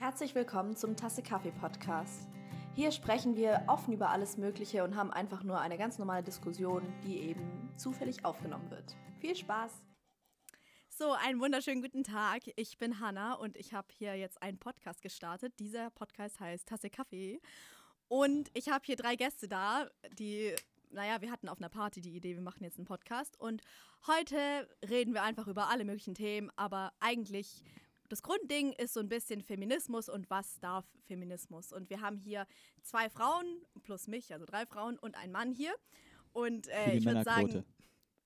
Herzlich willkommen zum Tasse Kaffee Podcast. Hier sprechen wir offen über alles Mögliche und haben einfach nur eine ganz normale Diskussion, die eben zufällig aufgenommen wird. Viel Spaß! So, einen wunderschönen guten Tag. Ich bin Hanna und ich habe hier jetzt einen Podcast gestartet. Dieser Podcast heißt Tasse Kaffee. Und ich habe hier drei Gäste da, die, naja, wir hatten auf einer Party die Idee, wir machen jetzt einen Podcast. Und heute reden wir einfach über alle möglichen Themen, aber eigentlich das Grundding ist so ein bisschen Feminismus und was darf Feminismus. Und wir haben hier zwei Frauen plus mich, also drei Frauen und einen Mann hier. Und äh, ich würde sagen,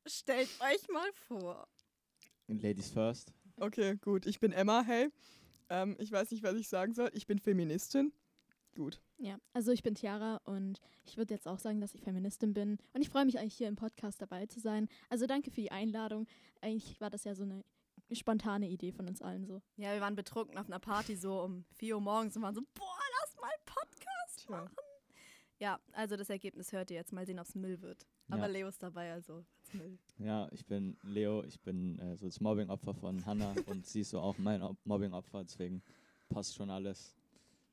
stellt euch mal vor. Ladies first. Okay, gut. Ich bin Emma, hey. Ähm, ich weiß nicht, was ich sagen soll. Ich bin Feministin. Gut. Ja, also ich bin Tiara und ich würde jetzt auch sagen, dass ich Feministin bin. Und ich freue mich eigentlich hier im Podcast dabei zu sein. Also danke für die Einladung. Eigentlich war das ja so eine spontane Idee von uns allen so. Ja, wir waren betrunken auf einer Party so um 4 Uhr morgens und waren so, boah, lass mal Podcast Tja. machen. Ja, also das Ergebnis hört ihr jetzt. Mal sehen, ob es Müll wird. Aber Ja. Leo ist dabei, also Müll. Ja, ich bin Leo, ich bin äh, so das Mobbing-Opfer von Hannah und sie ist so auch mein Op- Mobbing-Opfer, deswegen passt schon alles.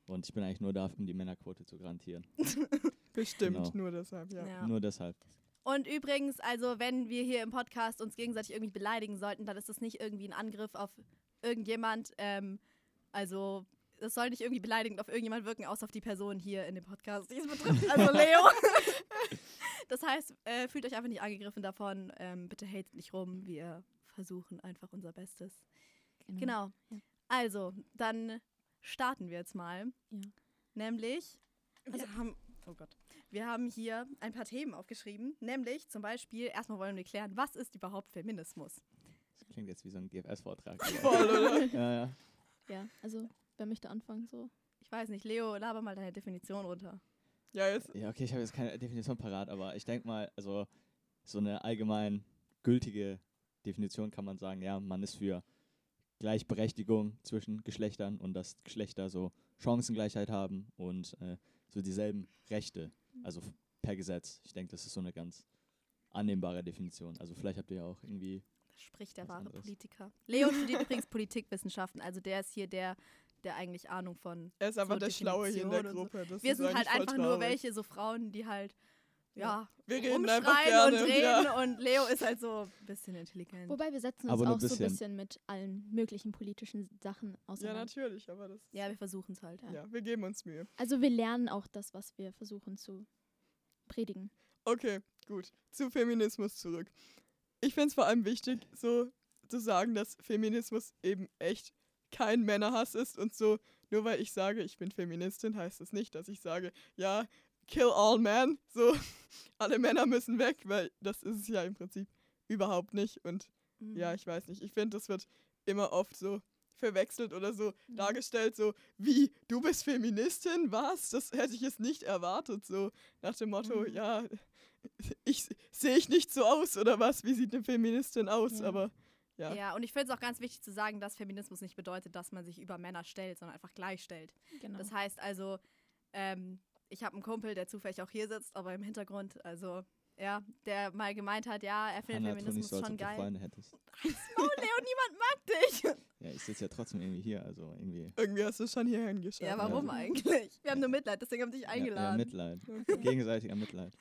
Und ich bin eigentlich nur da, um die Männerquote zu garantieren. Bestimmt, Genau. nur deshalb, ja. Ja. Nur deshalb. Und übrigens, also wenn wir hier im Podcast uns gegenseitig irgendwie beleidigen sollten, dann ist das nicht irgendwie ein Angriff auf irgendjemand. Ähm, also es soll nicht irgendwie beleidigend auf irgendjemand wirken, außer auf die Person hier in dem Podcast, die es betrifft, also Leo. das heißt, äh, fühlt euch einfach nicht angegriffen davon. Ähm, bitte hatet nicht rum. Wir versuchen einfach unser Bestes. Genau. Ja. Also, dann starten wir jetzt mal. Ja. Nämlich, wir haben, oh Gott, wir haben hier ein paar Themen aufgeschrieben. Nämlich zum Beispiel, erstmal wollen wir klären, was ist überhaupt Feminismus? Das klingt jetzt wie so ein GFS-Vortrag. Voll, oder? ja, ja. Ja, also wer möchte anfangen so? Ich weiß nicht, Leo, laber mal deine Definition runter. Ja, jetzt. ja, okay, ich habe jetzt keine Definition parat, aber ich denke mal, also so eine allgemein gültige Definition kann man sagen, ja, man ist für Gleichberechtigung zwischen Geschlechtern und dass Geschlechter so Chancengleichheit haben und äh, so dieselben Rechte, also per Gesetz. Ich denke, das ist so eine ganz annehmbare Definition. Also vielleicht habt ihr ja auch irgendwie, Da spricht der wahre anderes. Politiker. Leo studiert übrigens Politikwissenschaften, also der ist hier der, der eigentlich Ahnung von. Er ist einfach so der Schlaue hier in der so. Gruppe. Das Wir sind halt einfach nur welche, so Frauen, die halt, ja, Wir reden einfach gerne. und reden ja. und Leo ist halt so ein bisschen intelligent. Wobei wir setzen uns Aber auch so ein bisschen. bisschen mit allen möglichen politischen Sachen ja, auseinander. natürlich, aber das. Ja, wir versuchen es halt. Ja. ja, wir geben uns Mühe. also wir lernen auch das, was wir versuchen zu predigen. Okay, gut. Zu Feminismus zurück. Ich finde es vor allem wichtig, so zu sagen, dass Feminismus eben echt kein Männerhass ist und so, nur weil ich sage, ich bin Feministin, heißt das nicht, dass ich sage, ja, kill all men, so, alle Männer müssen weg, weil das ist es ja im Prinzip überhaupt nicht und Mhm. ja, ich weiß nicht, ich finde, das wird immer oft so verwechselt oder so Mhm. dargestellt, so wie, du bist Feministin, was? Das hätte ich jetzt nicht erwartet, so nach dem Motto, Mhm. ja, ich sehe ich nicht so aus oder was? Wie sieht eine Feministin aus? Ja. Aber ja. Ja, und ich finde es auch ganz wichtig zu sagen, dass Feminismus nicht bedeutet, dass man sich über Männer stellt, sondern einfach gleichstellt. Genau. Das heißt also, ähm, ich habe einen Kumpel, der zufällig auch hier sitzt, aber im Hintergrund, also ja, der mal gemeint hat, ja, er findet Hannah, tu nicht Feminismus so, als schon geil. Freunde hättest. Oh, Leo, niemand mag dich. Ja, ich sitze ja trotzdem irgendwie hier, also irgendwie. Irgendwie hast du es schon hier hingeschafft. Ja, warum Ja. eigentlich? Wir haben nur Mitleid, deswegen haben wir dich Ja, ja, eingeladen. Mitleid. Gegenseitiger Mitleid.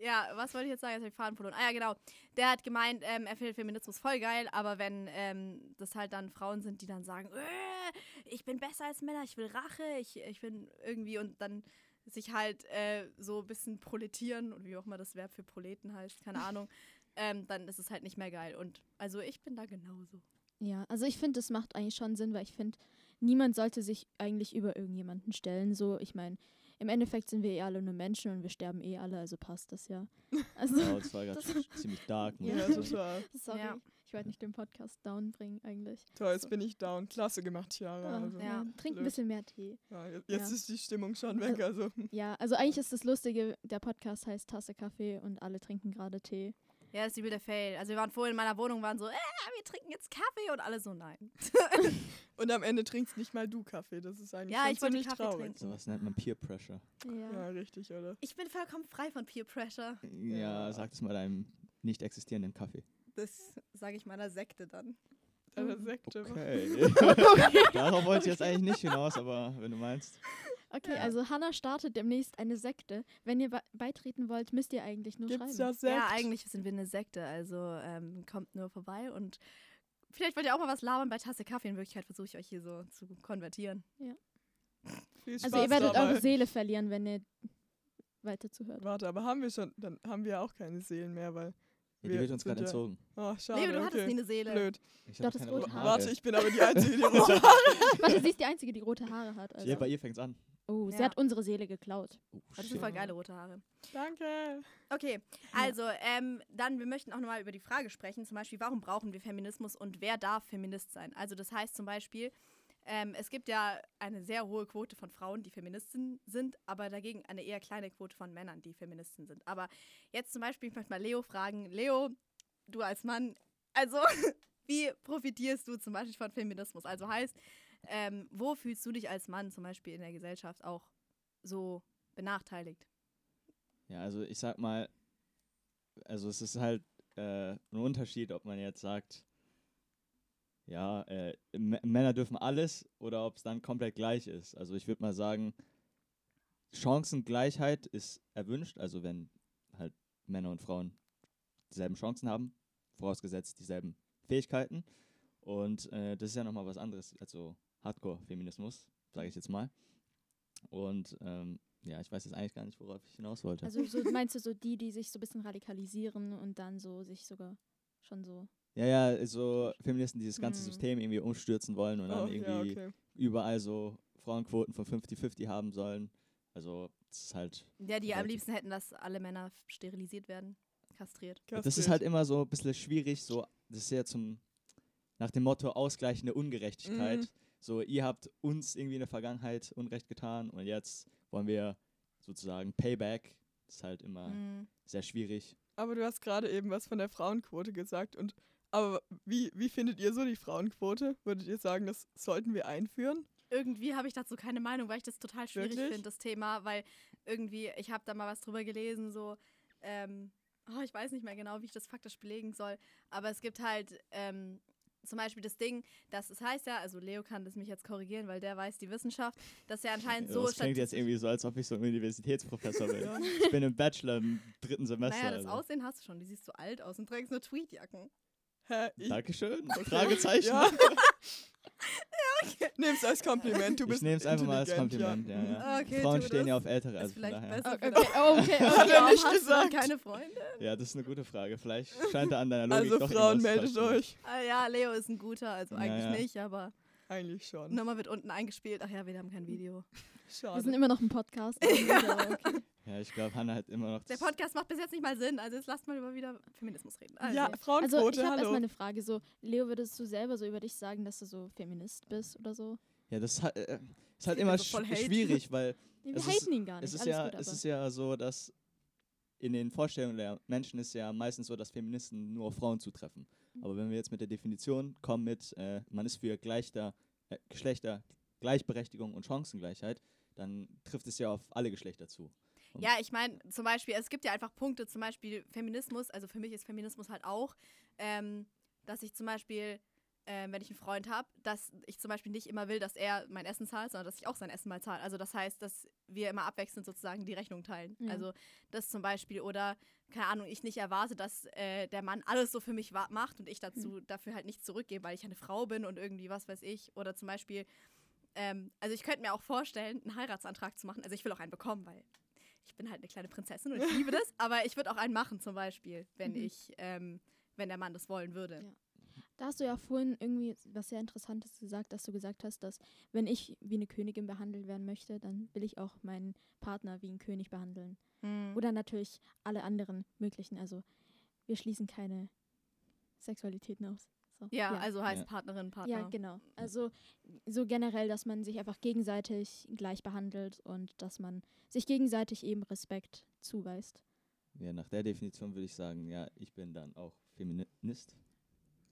Ja, was wollte ich jetzt sagen? Jetzt habe ich Faden verloren. Ah ja, genau. Der hat gemeint, ähm, er findet Feminismus voll geil, aber wenn ähm, das halt dann Frauen sind, die dann sagen, äh, ich bin besser als Männer, ich will Rache, ich, ich bin irgendwie und dann sich halt äh, so ein bisschen proletieren und wie auch immer das Verb für Proleten heißt, keine Ahnung, ähm, dann ist es halt nicht mehr geil. Und also ich bin da genauso. Ja, also ich finde, das macht eigentlich schon Sinn, weil ich finde, niemand sollte sich eigentlich über irgendjemanden stellen. So, ich meine, im Endeffekt sind wir eh alle nur Menschen und wir sterben eh alle, also passt das ja. Also, Oh, das war gerade ziemlich dark. muss Ja. total. sorry, Ja. Ich wollte nicht den Podcast down bringen eigentlich. Toll, jetzt bin ich down. Klasse gemacht, Chiara. Ah, Also, Ja. ja, trink ein bisschen mehr Tee. ja, jetzt Ja. ist die Stimmung schon weg. Also, Ja, also eigentlich ist das Lustige, der Podcast heißt Tasse Kaffee und alle trinken gerade Tee. Ja, das ist übel der Fail. Also wir waren vorhin in meiner Wohnung, waren so, äh, wir trinken jetzt Kaffee und alle so, nein. und am Ende trinkst nicht mal du Kaffee. Das ist eigentlich Ja, schon ich wollte ziemlich Kaffee traurig. trinken. Sowas nennt man Peer Pressure. Ja. Ja, richtig, oder? Ich bin vollkommen frei von Peer Pressure. Ja, sag es mal deinem nicht existierenden Kaffee. Das sage ich meiner Sekte dann. deiner Sekte. Okay. Darauf wollte ich jetzt eigentlich nicht hinaus, aber wenn du meinst. Okay, also Hannah startet demnächst eine Sekte. Wenn ihr be beitreten wollt, müsst ihr eigentlich nur Gibt's schreiben. Sekt? Ja, eigentlich sind wir eine Sekte, also ähm, kommt nur vorbei und vielleicht wollt ihr auch mal was labern bei Tasse Kaffee. In Wirklichkeit versuche ich euch hier so zu konvertieren. Viel Spaß Also ihr werdet dabei. eure Seele verlieren, wenn ihr weiter zuhört. Warte, aber haben wir schon, dann haben wir auch keine Seelen mehr, weil. Ja, die wir wird uns gerade ja- entzogen. Oh, schade. Leo, du hattest nie okay. eine Seele. Blöd. Ich hattest keine rote Haare. Warte, ich bin aber die Einzige, die rote Haare Warte, sie ist die Einzige, die rote Haare hat. Also. Ja, bei ihr fängt's an. Oh, sie Ja. hat unsere Seele geklaut. Oh, Das sind voll geile rote Haare. Danke. Okay, also ähm, dann, wir möchten auch nochmal über die Frage sprechen, zum Beispiel, warum brauchen wir Feminismus und wer darf Feminist sein? Also das heißt zum Beispiel, ähm, es gibt ja eine sehr hohe Quote von Frauen, die Feministen sind, aber dagegen eine eher kleine Quote von Männern, die Feministen sind. Aber jetzt zum Beispiel, ich möchte mal Leo fragen, Leo, du als Mann, also wie profitierst du zum Beispiel von Feminismus? Also heißt, ähm, wo fühlst du dich als Mann zum Beispiel in der Gesellschaft auch so benachteiligt? Ja, also ich sag mal, also es ist halt äh, ein Unterschied, ob man jetzt sagt, ja, äh, Männer dürfen alles oder ob es dann komplett gleich ist. Also ich würde mal sagen, Chancengleichheit ist erwünscht, also wenn halt Männer und Frauen dieselben Chancen haben, vorausgesetzt dieselben Fähigkeiten. Und äh, das ist ja nochmal was anderes, also Hardcore-Feminismus, sage ich jetzt mal. Und ähm, ja, ich weiß jetzt eigentlich gar nicht, worauf ich hinaus wollte. Also so, meinst du so die, die sich so ein bisschen radikalisieren und dann so sich sogar schon so. Ja, ja, so Feministen, die das ganze Hm. System irgendwie umstürzen wollen und Oh, dann ja, irgendwie okay. überall so Frauenquoten von 50-50 haben sollen. Also, das ist halt. Ja, die am liebsten hätten, dass alle Männer sterilisiert werden, kastriert. Das ist Kastriert. halt immer so ein bisschen schwierig. So, das ist ja zum. Nach dem Motto ausgleichende Ungerechtigkeit. Mhm. So, ihr habt uns irgendwie in der Vergangenheit Unrecht getan und jetzt wollen wir sozusagen Payback. Das ist halt immer Mhm. sehr schwierig. Aber du hast gerade eben was von der Frauenquote gesagt. Und aber wie, wie findet ihr so die Frauenquote? Würdet ihr sagen, das sollten wir einführen? Irgendwie habe ich dazu keine Meinung, weil ich das total schwierig finde, das Thema, weil irgendwie, ich habe da mal was drüber gelesen, so, ähm, oh, ich weiß nicht mehr genau, wie ich das faktisch belegen soll, aber es gibt halt ähm, zum Beispiel das Ding, dass es heißt ja, also Leo kann das mich jetzt korrigieren, weil der weiß die Wissenschaft, dass ja anscheinend so das klingt jetzt irgendwie so, als ob ich so ein Universitätsprofessor bin. Ich bin im Bachelor im dritten Semester. Naja, das also. Aussehen hast du schon, du siehst so alt aus und trägst nur Tweetjacken. Hä? Ich Dankeschön. Fragezeichen. Ja. Nimm's als Kompliment. Du ich bist nehme es einfach mal als Kompliment. Ja. Ja, Okay, Frauen stehen ja auf Ältere, also vielleicht daher. besser. Okay, oh, okay, Hat okay. er Warum nicht hast gesagt. keine Freunde? Ja, das ist eine gute Frage. Vielleicht scheint da an deiner Logik Also doch Frauen, meldet euch. Ah, ja, Leo ist ein guter, also Ja, eigentlich ja. nicht, aber Eigentlich schon. Nummer wird unten eingespielt. Ach ja, wir haben kein Video. Wir sind Schade. immer noch ein Podcast. okay. Ja, ich glaube, Hannah hat immer noch. Der Podcast macht bis jetzt nicht mal Sinn, also jetzt lasst mal über wieder Feminismus reden. Also, Ja, Also Frauenquote, ich habe erstmal eine Frage. So, Leo, würdest du selber so über dich sagen, dass du so Feminist bist oder so? Ja, das ist halt, äh, ist halt immer sch Hate. schwierig, weil Nee, wir Es ist- haten ihn gar nicht. es ist, Alles ja, gut, es ist ja so, dass in den Vorstellungen der Menschen ist ja meistens so, dass Feministen nur auf Frauen zutreffen. Aber wenn wir jetzt mit der Definition kommen mit, äh, man ist für Gleichter, äh, Geschlechter, Gleichberechtigung und Chancengleichheit, dann trifft es ja auf alle Geschlechter zu. ja, ich meine, zum Beispiel, es gibt ja einfach Punkte, zum Beispiel Feminismus, also für mich ist Feminismus halt auch, ähm, dass ich zum Beispiel, ähm, wenn ich einen Freund habe, dass ich zum Beispiel nicht immer will, dass er mein Essen zahlt, sondern dass ich auch sein Essen mal zahle. Also das heißt, dass wir immer abwechselnd sozusagen die Rechnung teilen. Ja. Also das zum Beispiel oder keine Ahnung, ich nicht erwarte, dass äh, der Mann alles so für mich macht und ich dazu dafür halt nichts zurückgebe, weil ich eine Frau bin und irgendwie was weiß ich. Oder zum Beispiel, ähm, also ich könnte mir auch vorstellen, einen Heiratsantrag zu machen. Also ich will auch einen bekommen, weil ich bin halt eine kleine Prinzessin und ich liebe das. Aber ich würde auch einen machen zum Beispiel, wenn Mhm. ich, ähm, wenn der Mann das wollen würde. Ja. Da hast du ja vorhin irgendwie was sehr Interessantes gesagt, dass du gesagt hast, dass wenn ich wie eine Königin behandelt werden möchte, dann will ich auch meinen Partner wie einen König behandeln. Mhm. Oder natürlich alle anderen möglichen. Also wir schließen keine Sexualitäten aus. So. ja, also heißt Ja. Partnerin, Partner. Ja, genau. Also so generell, dass man sich einfach gegenseitig gleich behandelt und dass man sich gegenseitig eben Respekt zuweist. Ja, nach der Definition würde ich sagen, ja, ich bin dann auch Feminist.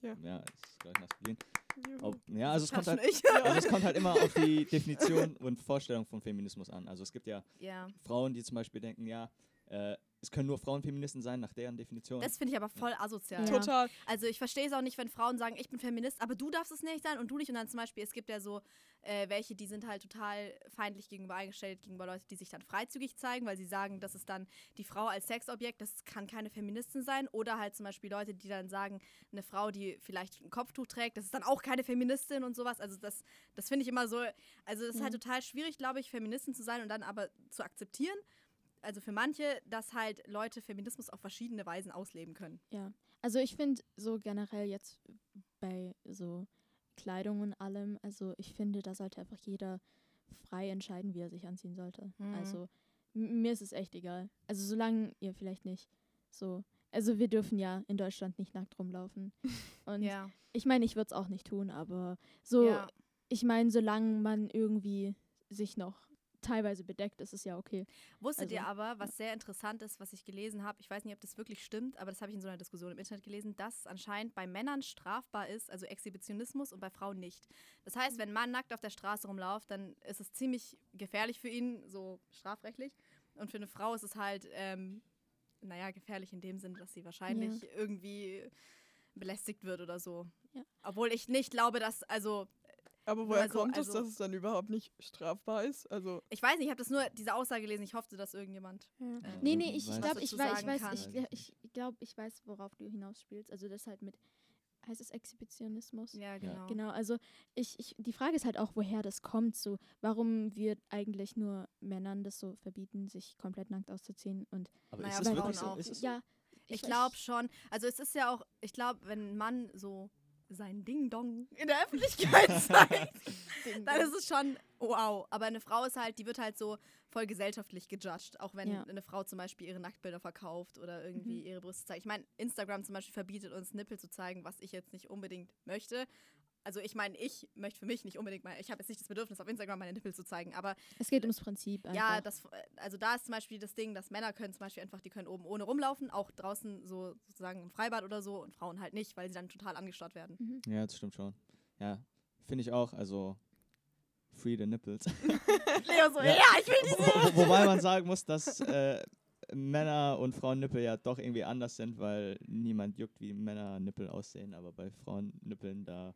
Ja. Ja, ist gleich maskulin. Juhu. Ob, ja, also es, kommt halt, also es kommt halt immer auf die Definition und Vorstellung von Feminismus an. Also es gibt ja ja. Frauen, die zum Beispiel denken, ja, äh, es können nur Frauen Feministen sein, nach deren Definition. Das finde ich aber voll asozial. Ja. Total. Also ich verstehe es auch nicht, wenn Frauen sagen, ich bin Feminist, aber du darfst es nicht sein und du nicht. Und dann zum Beispiel, es gibt ja so äh, welche, die sind halt total feindlich gegenüber eingestellt, gegenüber Leuten, die sich dann freizügig zeigen, weil sie sagen, das ist dann die Frau als Sexobjekt, das kann keine Feministin sein. Oder halt zum Beispiel Leute, die dann sagen, eine Frau, die vielleicht ein Kopftuch trägt, das ist dann auch keine Feministin und sowas. Also das, das finde ich immer so, also es ist halt Ja. total schwierig, glaube ich, Feministin zu sein und dann aber zu akzeptieren. Also für manche, dass halt Leute Feminismus auf verschiedene Weisen ausleben können. Ja, also ich finde so generell jetzt bei so Kleidung und allem, also ich finde, da sollte einfach jeder frei entscheiden, wie er sich anziehen sollte. Mhm. Also mir ist es echt egal. Also solange ihr vielleicht nicht so, also wir dürfen ja in Deutschland nicht nackt rumlaufen. Und Ja. ich meine, ich würde es auch nicht tun, aber so, ja. ich meine, solange man irgendwie sich noch teilweise bedeckt, ist es ja okay. Wusstet Also- ihr aber, was sehr interessant ist, was ich gelesen habe, ich weiß nicht, ob das wirklich stimmt, aber das habe ich in so einer Diskussion im Internet gelesen, dass anscheinend bei Männern strafbar ist, also Exhibitionismus und bei Frauen nicht. Das heißt, wenn ein Mann nackt auf der Straße rumläuft, dann ist es ziemlich gefährlich für ihn, so strafrechtlich. Und für eine Frau ist es halt, ähm, naja, gefährlich in dem Sinne, dass sie wahrscheinlich irgendwie belästigt wird oder so. Ja. Obwohl ich nicht glaube, dass, also Aber woher also- kommt es, also- dass es dann überhaupt nicht strafbar ist? Also, ich weiß nicht, ich habe das nur, diese Aussage gelesen, ich hoffte, dass irgendjemand. Ja. äh, Nee, nee, ich glaube, ich, was wei- dazu ich weiß, ich, ich glaube, ich weiß, worauf du hinausspielst. Also das halt mit, heißt es Exhibitionismus? Ja, genau. Genau, also ich, ich, die Frage ist halt auch, woher das kommt, so warum wir eigentlich nur Männern das so verbieten, sich komplett nackt auszuziehen und Aber Naja, ist es Frauen wirklich so? auch. Ist es so? ja, Ich glaube schon. Also es ist ja auch, ich glaube, wenn ein Mann so sein Ding-Dong in der Öffentlichkeit zeigt, dann ist es schon wow. Aber eine Frau ist halt, die wird halt so voll gesellschaftlich gejudged. Auch wenn Ja. eine Frau zum Beispiel ihre Nacktbilder verkauft oder irgendwie Mhm. ihre Brüste zeigt. Ich meine, Instagram zum Beispiel verbietet uns Nippel zu zeigen, was ich jetzt nicht unbedingt möchte. Also ich meine, ich möchte für mich nicht unbedingt mal, ich habe jetzt nicht das Bedürfnis, auf Instagram meine Nippel zu zeigen, aber es geht ums Prinzip einfach. ja, das, also da ist zum Beispiel das Ding, dass Männer können zum Beispiel einfach, die können oben ohne rumlaufen, auch draußen so sozusagen im Freibad oder so und Frauen halt nicht, weil sie dann total angestarrt werden. Mhm. Ja, das stimmt schon. Ja, finde ich auch. Also, free the nipples. Leo so, Ja. ja, ich will Wo, wo, wobei man sagen muss, dass äh, Männer und Frauennippel ja doch irgendwie anders sind, weil niemand juckt, wie Männer Nippel aussehen. Aber bei Frauennippeln, da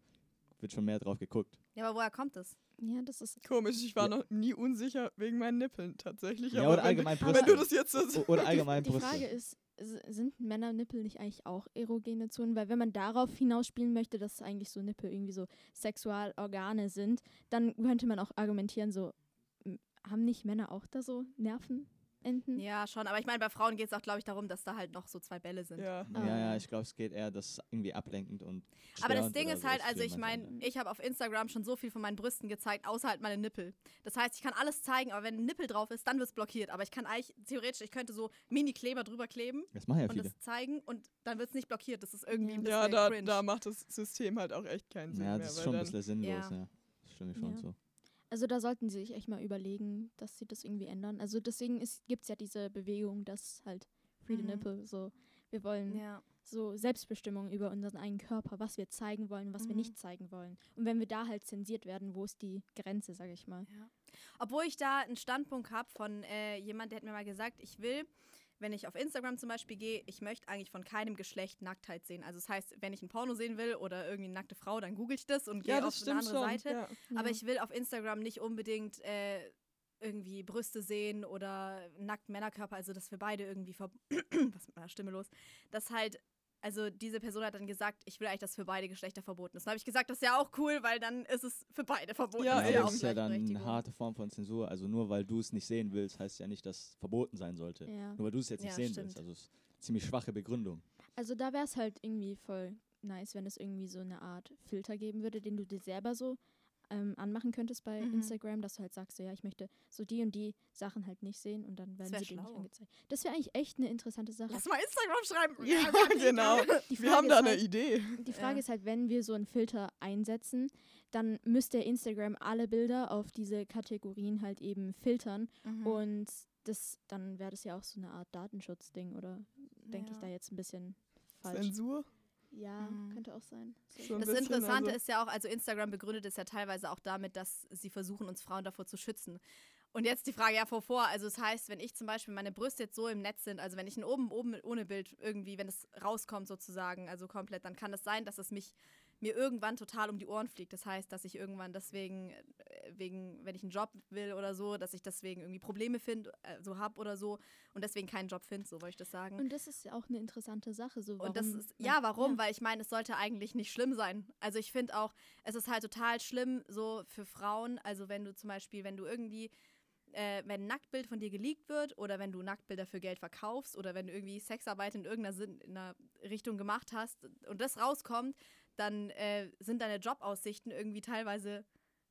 wird schon mehr drauf geguckt. Ja, aber woher kommt das? Ja, das ist komisch, ich war Ja. noch nie unsicher wegen meinen Nippeln tatsächlich. Ja, aber oder wenn, allgemein aber- Brüste. wenn du das jetzt so oder allgemein die, die. Frage ist, sind Männernippel nicht eigentlich auch erogene Zonen? Weil wenn man darauf hinausspielen möchte, dass eigentlich so Nippel irgendwie so Sexualorgane sind, dann könnte man auch argumentieren, so m- haben nicht Männer auch da so Nervenenden? Ja, schon, aber ich meine, bei Frauen geht es auch, glaube ich, darum, dass da halt noch so zwei Bälle sind. ja. Ja, ja, Ah. ich glaube, es geht eher, das ist irgendwie ablenkend und Aber das Ding ist halt, also ich meine, ich habe auf Instagram schon so viel von meinen Brüsten gezeigt, außer halt meine Nippel. Das heißt, ich kann alles zeigen, aber wenn ein Nippel drauf ist, dann wird es blockiert. Aber ich kann eigentlich, theoretisch, ich könnte so Mini-Kleber drüber kleben Das machen ja und viele. das zeigen und dann wird es nicht blockiert. Das ist irgendwie ein bisschen Ja, da, cringe. da macht das System halt auch echt keinen Sinn Ja, mehr. das ist weil schon ein bisschen sinnlos, Ja. ja. Das stimme ich schon Ja. so. Also da sollten sie sich echt mal überlegen, dass sie das irgendwie ändern. Also deswegen gibt es ja diese Bewegung, dass halt Free the Mhm. Nipple, so wir wollen ja. so Selbstbestimmung über unseren eigenen Körper, was wir zeigen wollen was wir Mhm. nicht zeigen wollen. Und wenn wir da halt zensiert werden, wo ist die Grenze, sage ich mal. Ja. Obwohl ich da einen Standpunkt habe von äh, jemand, der hat mir mal gesagt, ich will, wenn ich auf Instagram zum Beispiel gehe, ich möchte eigentlich von keinem Geschlecht Nacktheit sehen. Also das heißt, wenn ich ein Porno sehen will oder irgendwie eine nackte Frau, dann google ich das und gehe ja, auf das eine andere schon. Seite. Ja. Aber ich will auf Instagram nicht unbedingt äh, irgendwie Brüste sehen oder nackten Männerkörper, also dass wir beide irgendwie ver was mit meiner Stimme los, dass halt also diese Person hat dann gesagt, ich will eigentlich, dass für beide Geschlechter verboten ist. Dann habe ich gesagt, das ist ja auch cool, weil dann ist es für beide verboten. Ja, Das Ja, das ist ja dann eine harte Form von Zensur. Also nur weil du es nicht sehen willst, heißt ja nicht, dass es verboten sein sollte. Ja. Nur weil du es jetzt nicht Ja, sehen stimmt. willst. Also es ist eine ziemlich schwache Begründung. Also da wäre es halt irgendwie voll nice, wenn es irgendwie so eine Art Filter geben würde, den du dir selber so ähm, anmachen könntest bei Mhm. Instagram, dass du halt sagst, so ja, ich möchte so die und die Sachen halt nicht sehen und dann werden sie dir nicht schlau. angezeigt. Das wäre eigentlich echt eine interessante Sache. Lass mal Instagram schreiben. Ja, ich. genau. Wir haben da eine halt, Idee. Die Frage Ja. ist halt, wenn wir so einen Filter einsetzen, dann müsste Instagram alle Bilder auf diese Kategorien halt eben filtern Mhm. und das, dann wäre das ja auch so eine Art Datenschutzding oder denke ich Ja. da jetzt ein bisschen falsch? Zensur? Ja, Mhm. könnte auch sein. So. Das Interessante also, ist ja auch, also Instagram begründet es ja teilweise auch damit, dass sie versuchen, uns Frauen davor zu schützen. Und jetzt die Frage ja vor vor. Also das heißt, wenn ich zum Beispiel meine Brüste jetzt so im Netz sind, also wenn ich ein oben oben ohne Bild irgendwie, wenn es rauskommt sozusagen, also komplett, dann kann es sein, dass es mich mir irgendwann total um die Ohren fliegt. Das heißt, dass ich irgendwann deswegen, äh, wegen, wenn ich einen Job will oder so, dass ich deswegen irgendwie Probleme finde, äh, so hab oder so und deswegen keinen Job finde, so wollte ich das sagen. Und das ist ja auch eine interessante Sache. So, Und das warum ist, ja, warum? Weil ich meine, es sollte eigentlich nicht schlimm sein. Also ich finde auch, es ist halt total schlimm so für Frauen. Also wenn du zum Beispiel, wenn du irgendwie, äh, wenn ein Nacktbild von dir geleakt wird oder wenn du Nacktbilder für Geld verkaufst oder wenn du irgendwie Sexarbeit in irgendeiner Sinn, in Richtung gemacht hast und das rauskommt, dann äh, sind deine Jobaussichten irgendwie teilweise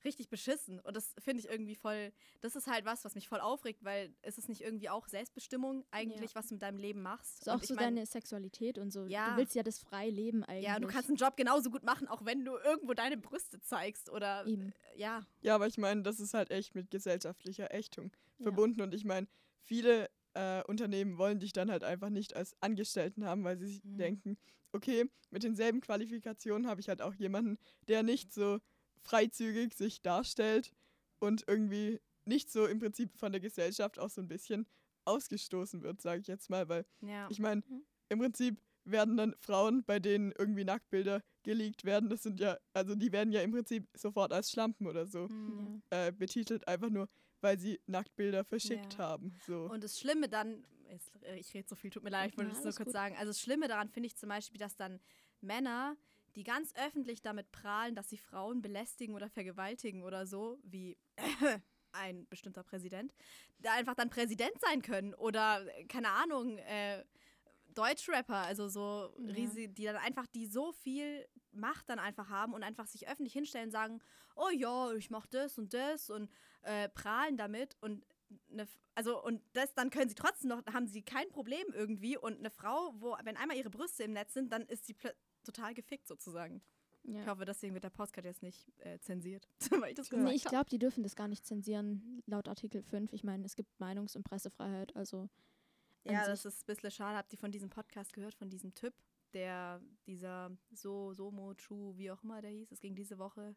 richtig beschissen. Und das finde ich irgendwie voll, das ist halt was, was mich voll aufregt, weil es ist nicht irgendwie auch Selbstbestimmung eigentlich, Ja. was du mit deinem Leben machst. Das ist auch Und ich so mein- deine Sexualität und so. Ja. Du willst ja das freie Leben eigentlich. Ja, du kannst einen Job genauso gut machen, auch wenn du irgendwo deine Brüste zeigst oder Eben. äh, ja. Ja, aber ich meine, das ist halt echt mit gesellschaftlicher Ächtung Ja. verbunden. Und ich meine, viele äh, Unternehmen wollen dich dann halt einfach nicht als Angestellten haben, weil sie sich Mhm. denken, okay, mit denselben Qualifikationen habe ich halt auch jemanden, der nicht so freizügig sich darstellt und irgendwie nicht so im Prinzip von der Gesellschaft auch so ein bisschen ausgestoßen wird, sage ich jetzt mal, weil Ja. ich meine, Mhm. im Prinzip werden dann Frauen, bei denen irgendwie Nacktbilder geleakt werden, das sind ja, also die werden ja im Prinzip sofort als Schlampen oder so Mhm. Äh, betitelt, einfach nur, weil sie Nacktbilder verschickt Ja. haben. So. Und das Schlimme dann, jetzt, äh, ich rede so viel, tut mir leid, ich wollte das nur kurz gut. sagen. Also das Schlimme daran finde ich zum Beispiel, dass dann Männer, die ganz öffentlich damit prahlen, dass sie Frauen belästigen oder vergewaltigen oder so, wie ein bestimmter Präsident, da einfach dann Präsident sein können oder, äh, keine Ahnung, äh, Deutschrapper, also so Ja. riesig, die dann einfach, die so viel Macht dann einfach haben und einfach sich öffentlich hinstellen und sagen, oh ja, ich mach das und das und äh, prahlen damit und eine, also und das, dann können sie trotzdem noch, haben sie kein Problem irgendwie und eine Frau, wo, wenn einmal ihre Brüste im Netz sind, dann ist sie total gefickt sozusagen. Ich Ja. hoffe, deswegen wird der Postcard jetzt nicht äh, zensiert, weil ich das gesagt Nee, ich glaube, die dürfen das gar nicht zensieren, laut Artikel 5. Ich meine, es gibt Meinungs- und Pressefreiheit, also Ja, das ist ein bisschen schade. Habt ihr von diesem Podcast gehört, von diesem Typ, der dieser So, Somo, Chu, wie auch immer der hieß, es ging diese Woche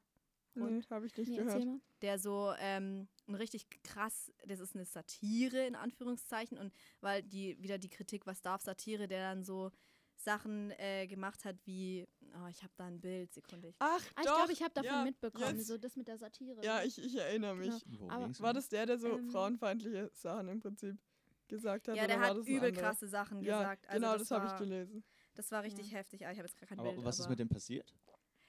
nee, habe ich nicht Nee, gehört. der so ähm, ein richtig krass, das ist eine Satire in Anführungszeichen und weil die wieder die Kritik, was darf Satire, der dann so Sachen äh, gemacht hat wie, oh, ich habe da ein Bild, Sekunde. Ich, Ach, Ah, ich glaube, ich habe davon ja, mitbekommen, jetzt- so das mit der Satire. Ja, ne? ich, ich erinnere mich. Genau. Wo Aber War das der, der so Ähm, frauenfeindliche Sachen im Prinzip gesagt hat? ja, der war hat das übel krasse Sachen Ja, gesagt. Also genau, das, habe ich gelesen. Das war richtig heftig, aber ich habe jetzt gar kein Aber Bild. was ist aber mit dem passiert?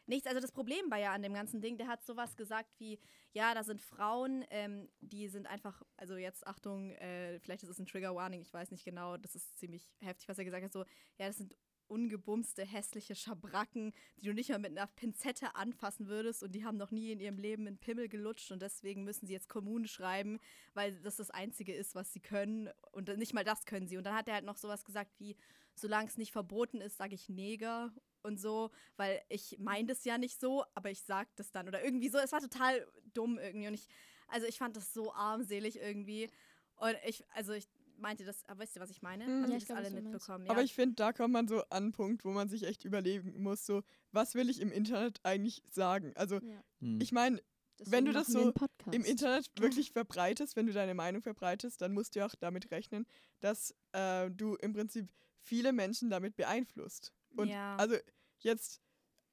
Nichts, also das Problem war ja an dem ganzen Ding, der hat sowas gesagt wie, ja, da sind Frauen, ähm, die sind einfach, also jetzt Achtung, äh, vielleicht ist es ein Trigger Warning, ich weiß nicht genau, das ist ziemlich heftig, was er gesagt hat, so, ja, das sind ungebumste, hässliche Schabracken, die du nicht mal mit einer Pinzette anfassen würdest und die haben noch nie in ihrem Leben einen Pimmel gelutscht und deswegen müssen sie jetzt Kommune schreiben, weil das das Einzige ist, was sie können und nicht mal das können sie. Und dann hat er halt noch sowas gesagt wie, solange es nicht verboten ist, sage ich Neger und so, weil ich meine das ja nicht so, aber ich sag das dann oder irgendwie so. Es war total dumm irgendwie und ich, also ich fand das so armselig irgendwie und ich, also ich meinte das, aber wisst ihr, was ich meine? Mhm. Habt Ja, ihr ich das glaub, alle mitbekommen? Aber ja. ich finde, da kommt man so an einen Punkt, wo man sich echt überlegen muss, so, was will ich im Internet eigentlich sagen? Also, Ja, Hm. ich meine, wenn du das so im Internet wirklich verbreitest, wenn du deine Meinung verbreitest, dann musst du auch damit rechnen, dass äh, du im Prinzip viele Menschen damit beeinflusst. Und Ja. also jetzt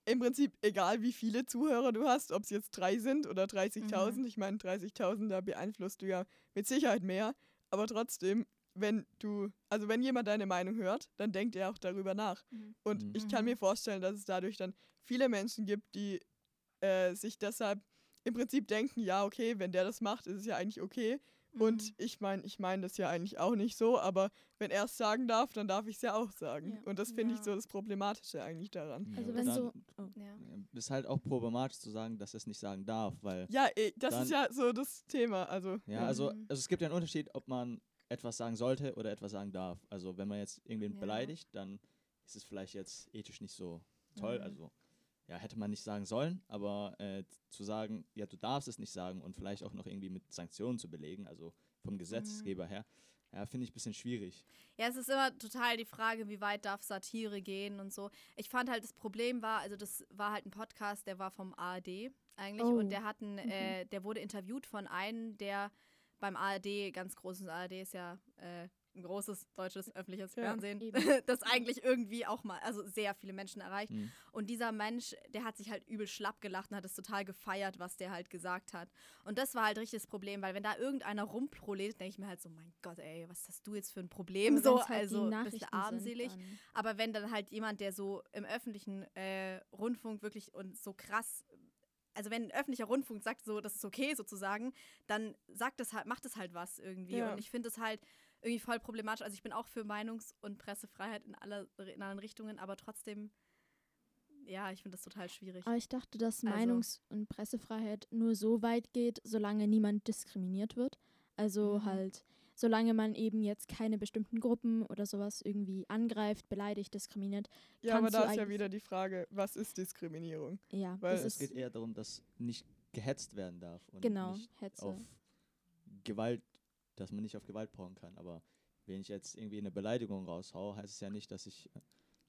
im Prinzip egal, wie viele Zuhörer du hast, ob es jetzt drei sind oder 30.000, Mhm. ich meine 30.000, da beeinflusst du ja mit Sicherheit mehr, aber trotzdem, wenn du, also wenn jemand deine Meinung hört, dann denkt er auch darüber nach. Mhm. Und Mhm. ich kann Mhm. mir vorstellen, dass es dadurch dann viele Menschen gibt, die äh, sich deshalb im Prinzip denken, ja, okay, wenn der das macht, ist es ja eigentlich okay. Und Mhm. ich meine, ich meine das ja eigentlich auch nicht so, aber wenn er es sagen darf, dann darf ich es ja auch sagen. Ja. Und das finde ich Ja. so das Problematische eigentlich daran. Ja, Also wenn dann so- ja. ist halt auch problematisch zu sagen, dass er es nicht sagen darf, weil Ja, eh, das Dann- ist ja so das Thema. Also, Ja, also, Mhm. also es gibt ja einen Unterschied, ob man etwas sagen sollte oder etwas sagen darf. Also wenn man jetzt irgendwen Ja. beleidigt, dann ist es vielleicht jetzt ethisch nicht so toll. Mhm. Also ja, hätte man nicht sagen sollen, aber äh, zu sagen, ja, du darfst es nicht sagen und vielleicht auch noch irgendwie mit Sanktionen zu belegen, also vom Gesetzgeber her, ja, finde ich ein bisschen schwierig. Ja, es ist immer total die Frage, wie weit darf Satire gehen und so. Ich fand halt, das Problem war, also das war halt ein Podcast, der war vom ARD eigentlich Oh. und der hatten, äh, der wurde interviewt von einem, der beim ARD, ganz großes ARD ist ja äh, ein großes deutsches öffentliches Ja, Fernsehen, eben. das eigentlich irgendwie auch mal, also sehr viele Menschen erreicht. Mhm. Und dieser Mensch, der hat sich halt übel schlapp gelacht und hat es total gefeiert, was der halt gesagt hat. Und das war halt richtig das Problem, weil wenn da irgendeiner rumprolet, denke ich mir halt so, mein Gott, ey, was hast du jetzt für ein Problem? So, halt also ein bisschen armselig. Aber wenn dann halt jemand, der so im öffentlichen äh, Rundfunk wirklich und so krass, also wenn ein öffentlicher Rundfunk sagt, so, das ist okay sozusagen, dann sagt das halt, macht es halt was irgendwie. Ja. Und ich finde es halt irgendwie voll problematisch. Also ich bin auch für Meinungs- und Pressefreiheit in, aller, in allen Richtungen, aber trotzdem, ja, ich finde das total schwierig. Aber ich dachte, dass Also- Meinungs- und Pressefreiheit nur so weit geht, solange niemand diskriminiert wird. Also Mhm. halt, solange man eben jetzt keine bestimmten Gruppen oder sowas irgendwie angreift, beleidigt, diskriminiert. Ja, aber da ist ja wieder die Frage, was ist Diskriminierung? Ja, Weil Es geht eher darum, dass nicht gehetzt werden darf und genau nicht Hetze. auf Gewalt, dass man nicht auf Gewalt pochen kann. Aber wenn ich jetzt irgendwie eine Beleidigung raushau, heißt es ja nicht, dass ich äh,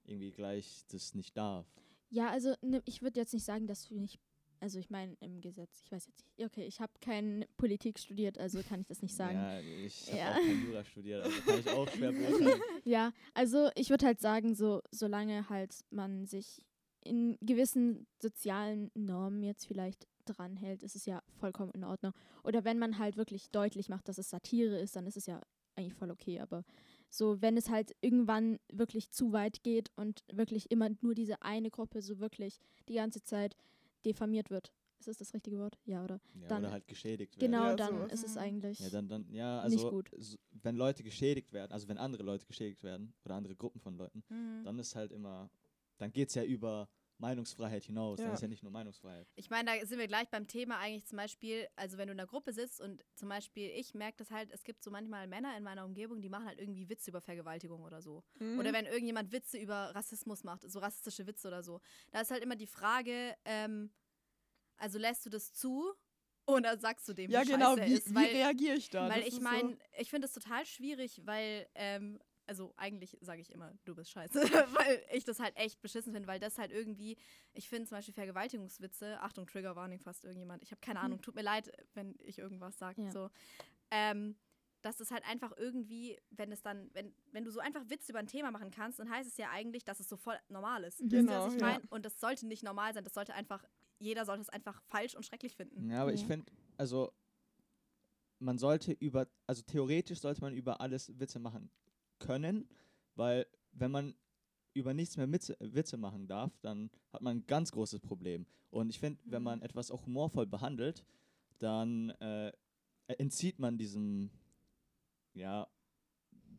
irgendwie gleich das nicht darf. Ja, also ne, ich würde jetzt nicht sagen, dass du nicht, also ich meine im Gesetz, ich weiß jetzt nicht, okay, ich habe keine Politik studiert, also kann ich das nicht sagen. Ja, ich habe Ja. auch kein Jura studiert, also kann ich auch schwer beurteilen. Ja, also ich würde halt sagen, so solange halt man sich in gewissen sozialen Normen jetzt vielleicht dranhält, ist es ja vollkommen in Ordnung. Oder wenn man halt wirklich deutlich macht, dass es Satire ist, dann ist es ja eigentlich voll okay. Aber so, wenn es halt irgendwann wirklich zu weit geht und wirklich immer nur diese eine Gruppe so wirklich die ganze Zeit diffamiert wird, ist das das richtige Wort? Ja, oder? Ja, Dann- oder halt geschädigt werden. Genau, Ja, dann sowas. ist es Mhm. eigentlich. Ja, dann, dann, ja, Nicht also gut. s- wenn Leute geschädigt werden, also wenn andere Leute geschädigt werden oder andere Gruppen von Leuten, Mhm. dann ist halt immer, dann geht es ja über Meinungsfreiheit hinaus. Ja. ist ja nicht nur Meinungsfreiheit. Ich meine, da sind wir gleich beim Thema eigentlich zum Beispiel, also wenn du in einer Gruppe sitzt und zum Beispiel, ich merke das halt, es gibt so manchmal Männer in meiner Umgebung, die machen halt irgendwie Witze über Vergewaltigung oder so. Mhm. Oder wenn irgendjemand Witze über Rassismus macht, so rassistische Witze oder so. Da ist halt immer die Frage, ähm, also lässt du das zu oder sagst du dem, ja, wie genau, scheiße wie, ist? wie Weil, reagiere ich da? weil Das ich ist so- meine, ich finde es total schwierig, weil, ähm, also eigentlich sage ich immer, du bist scheiße, weil ich das halt echt beschissen finde, weil das halt irgendwie, ich finde zum Beispiel Vergewaltigungswitze, Achtung, Triggerwarning fast irgendjemand, ich habe keine Ahnung, tut mir leid, wenn ich irgendwas sage, Ja. so, ähm, dass das halt einfach irgendwie, wenn es dann, wenn, wenn du so einfach Witze über ein Thema machen kannst, dann heißt es ja eigentlich, dass es so voll normal ist. Mhm. Genau, was ich ja. Und das sollte nicht normal sein, das sollte einfach, jeder sollte es einfach falsch und schrecklich finden. Ja, aber ich Ja. finde, also man sollte über, also theoretisch sollte man über alles Witze machen können, weil wenn man über nichts mehr Witze, Witze machen darf, dann hat man ein ganz großes Problem. Und ich finde, wenn Mhm. man etwas auch humorvoll behandelt, dann äh, entzieht man diesem ja,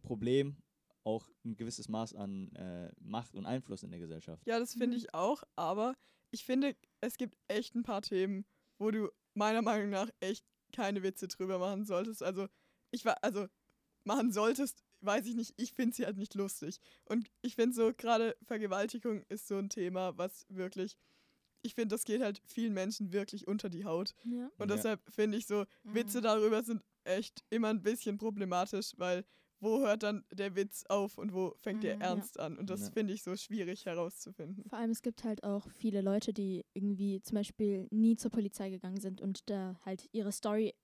Problem auch ein gewisses Maß an äh, Macht und Einfluss in der Gesellschaft. Ja, das finde Mhm. ich auch, aber ich finde, es gibt echt ein paar Themen, wo du meiner Meinung nach echt keine Witze drüber machen solltest. Also, ich war, also, machen solltest, weiß ich nicht, ich finde sie halt nicht lustig. Und ich finde so, gerade Vergewaltigung ist so ein Thema, was wirklich, ich finde, das geht halt vielen Menschen wirklich unter die Haut. Ja. Und Ja. deshalb finde ich so, Witze Mhm. darüber sind echt immer ein bisschen problematisch, weil wo hört dann der Witz auf und wo fängt der Mhm, ja. Ernst an? Und das Ja. finde ich so schwierig herauszufinden. Vor allem, es gibt halt auch viele Leute, die irgendwie zum Beispiel nie zur Polizei gegangen sind und da halt ihre Story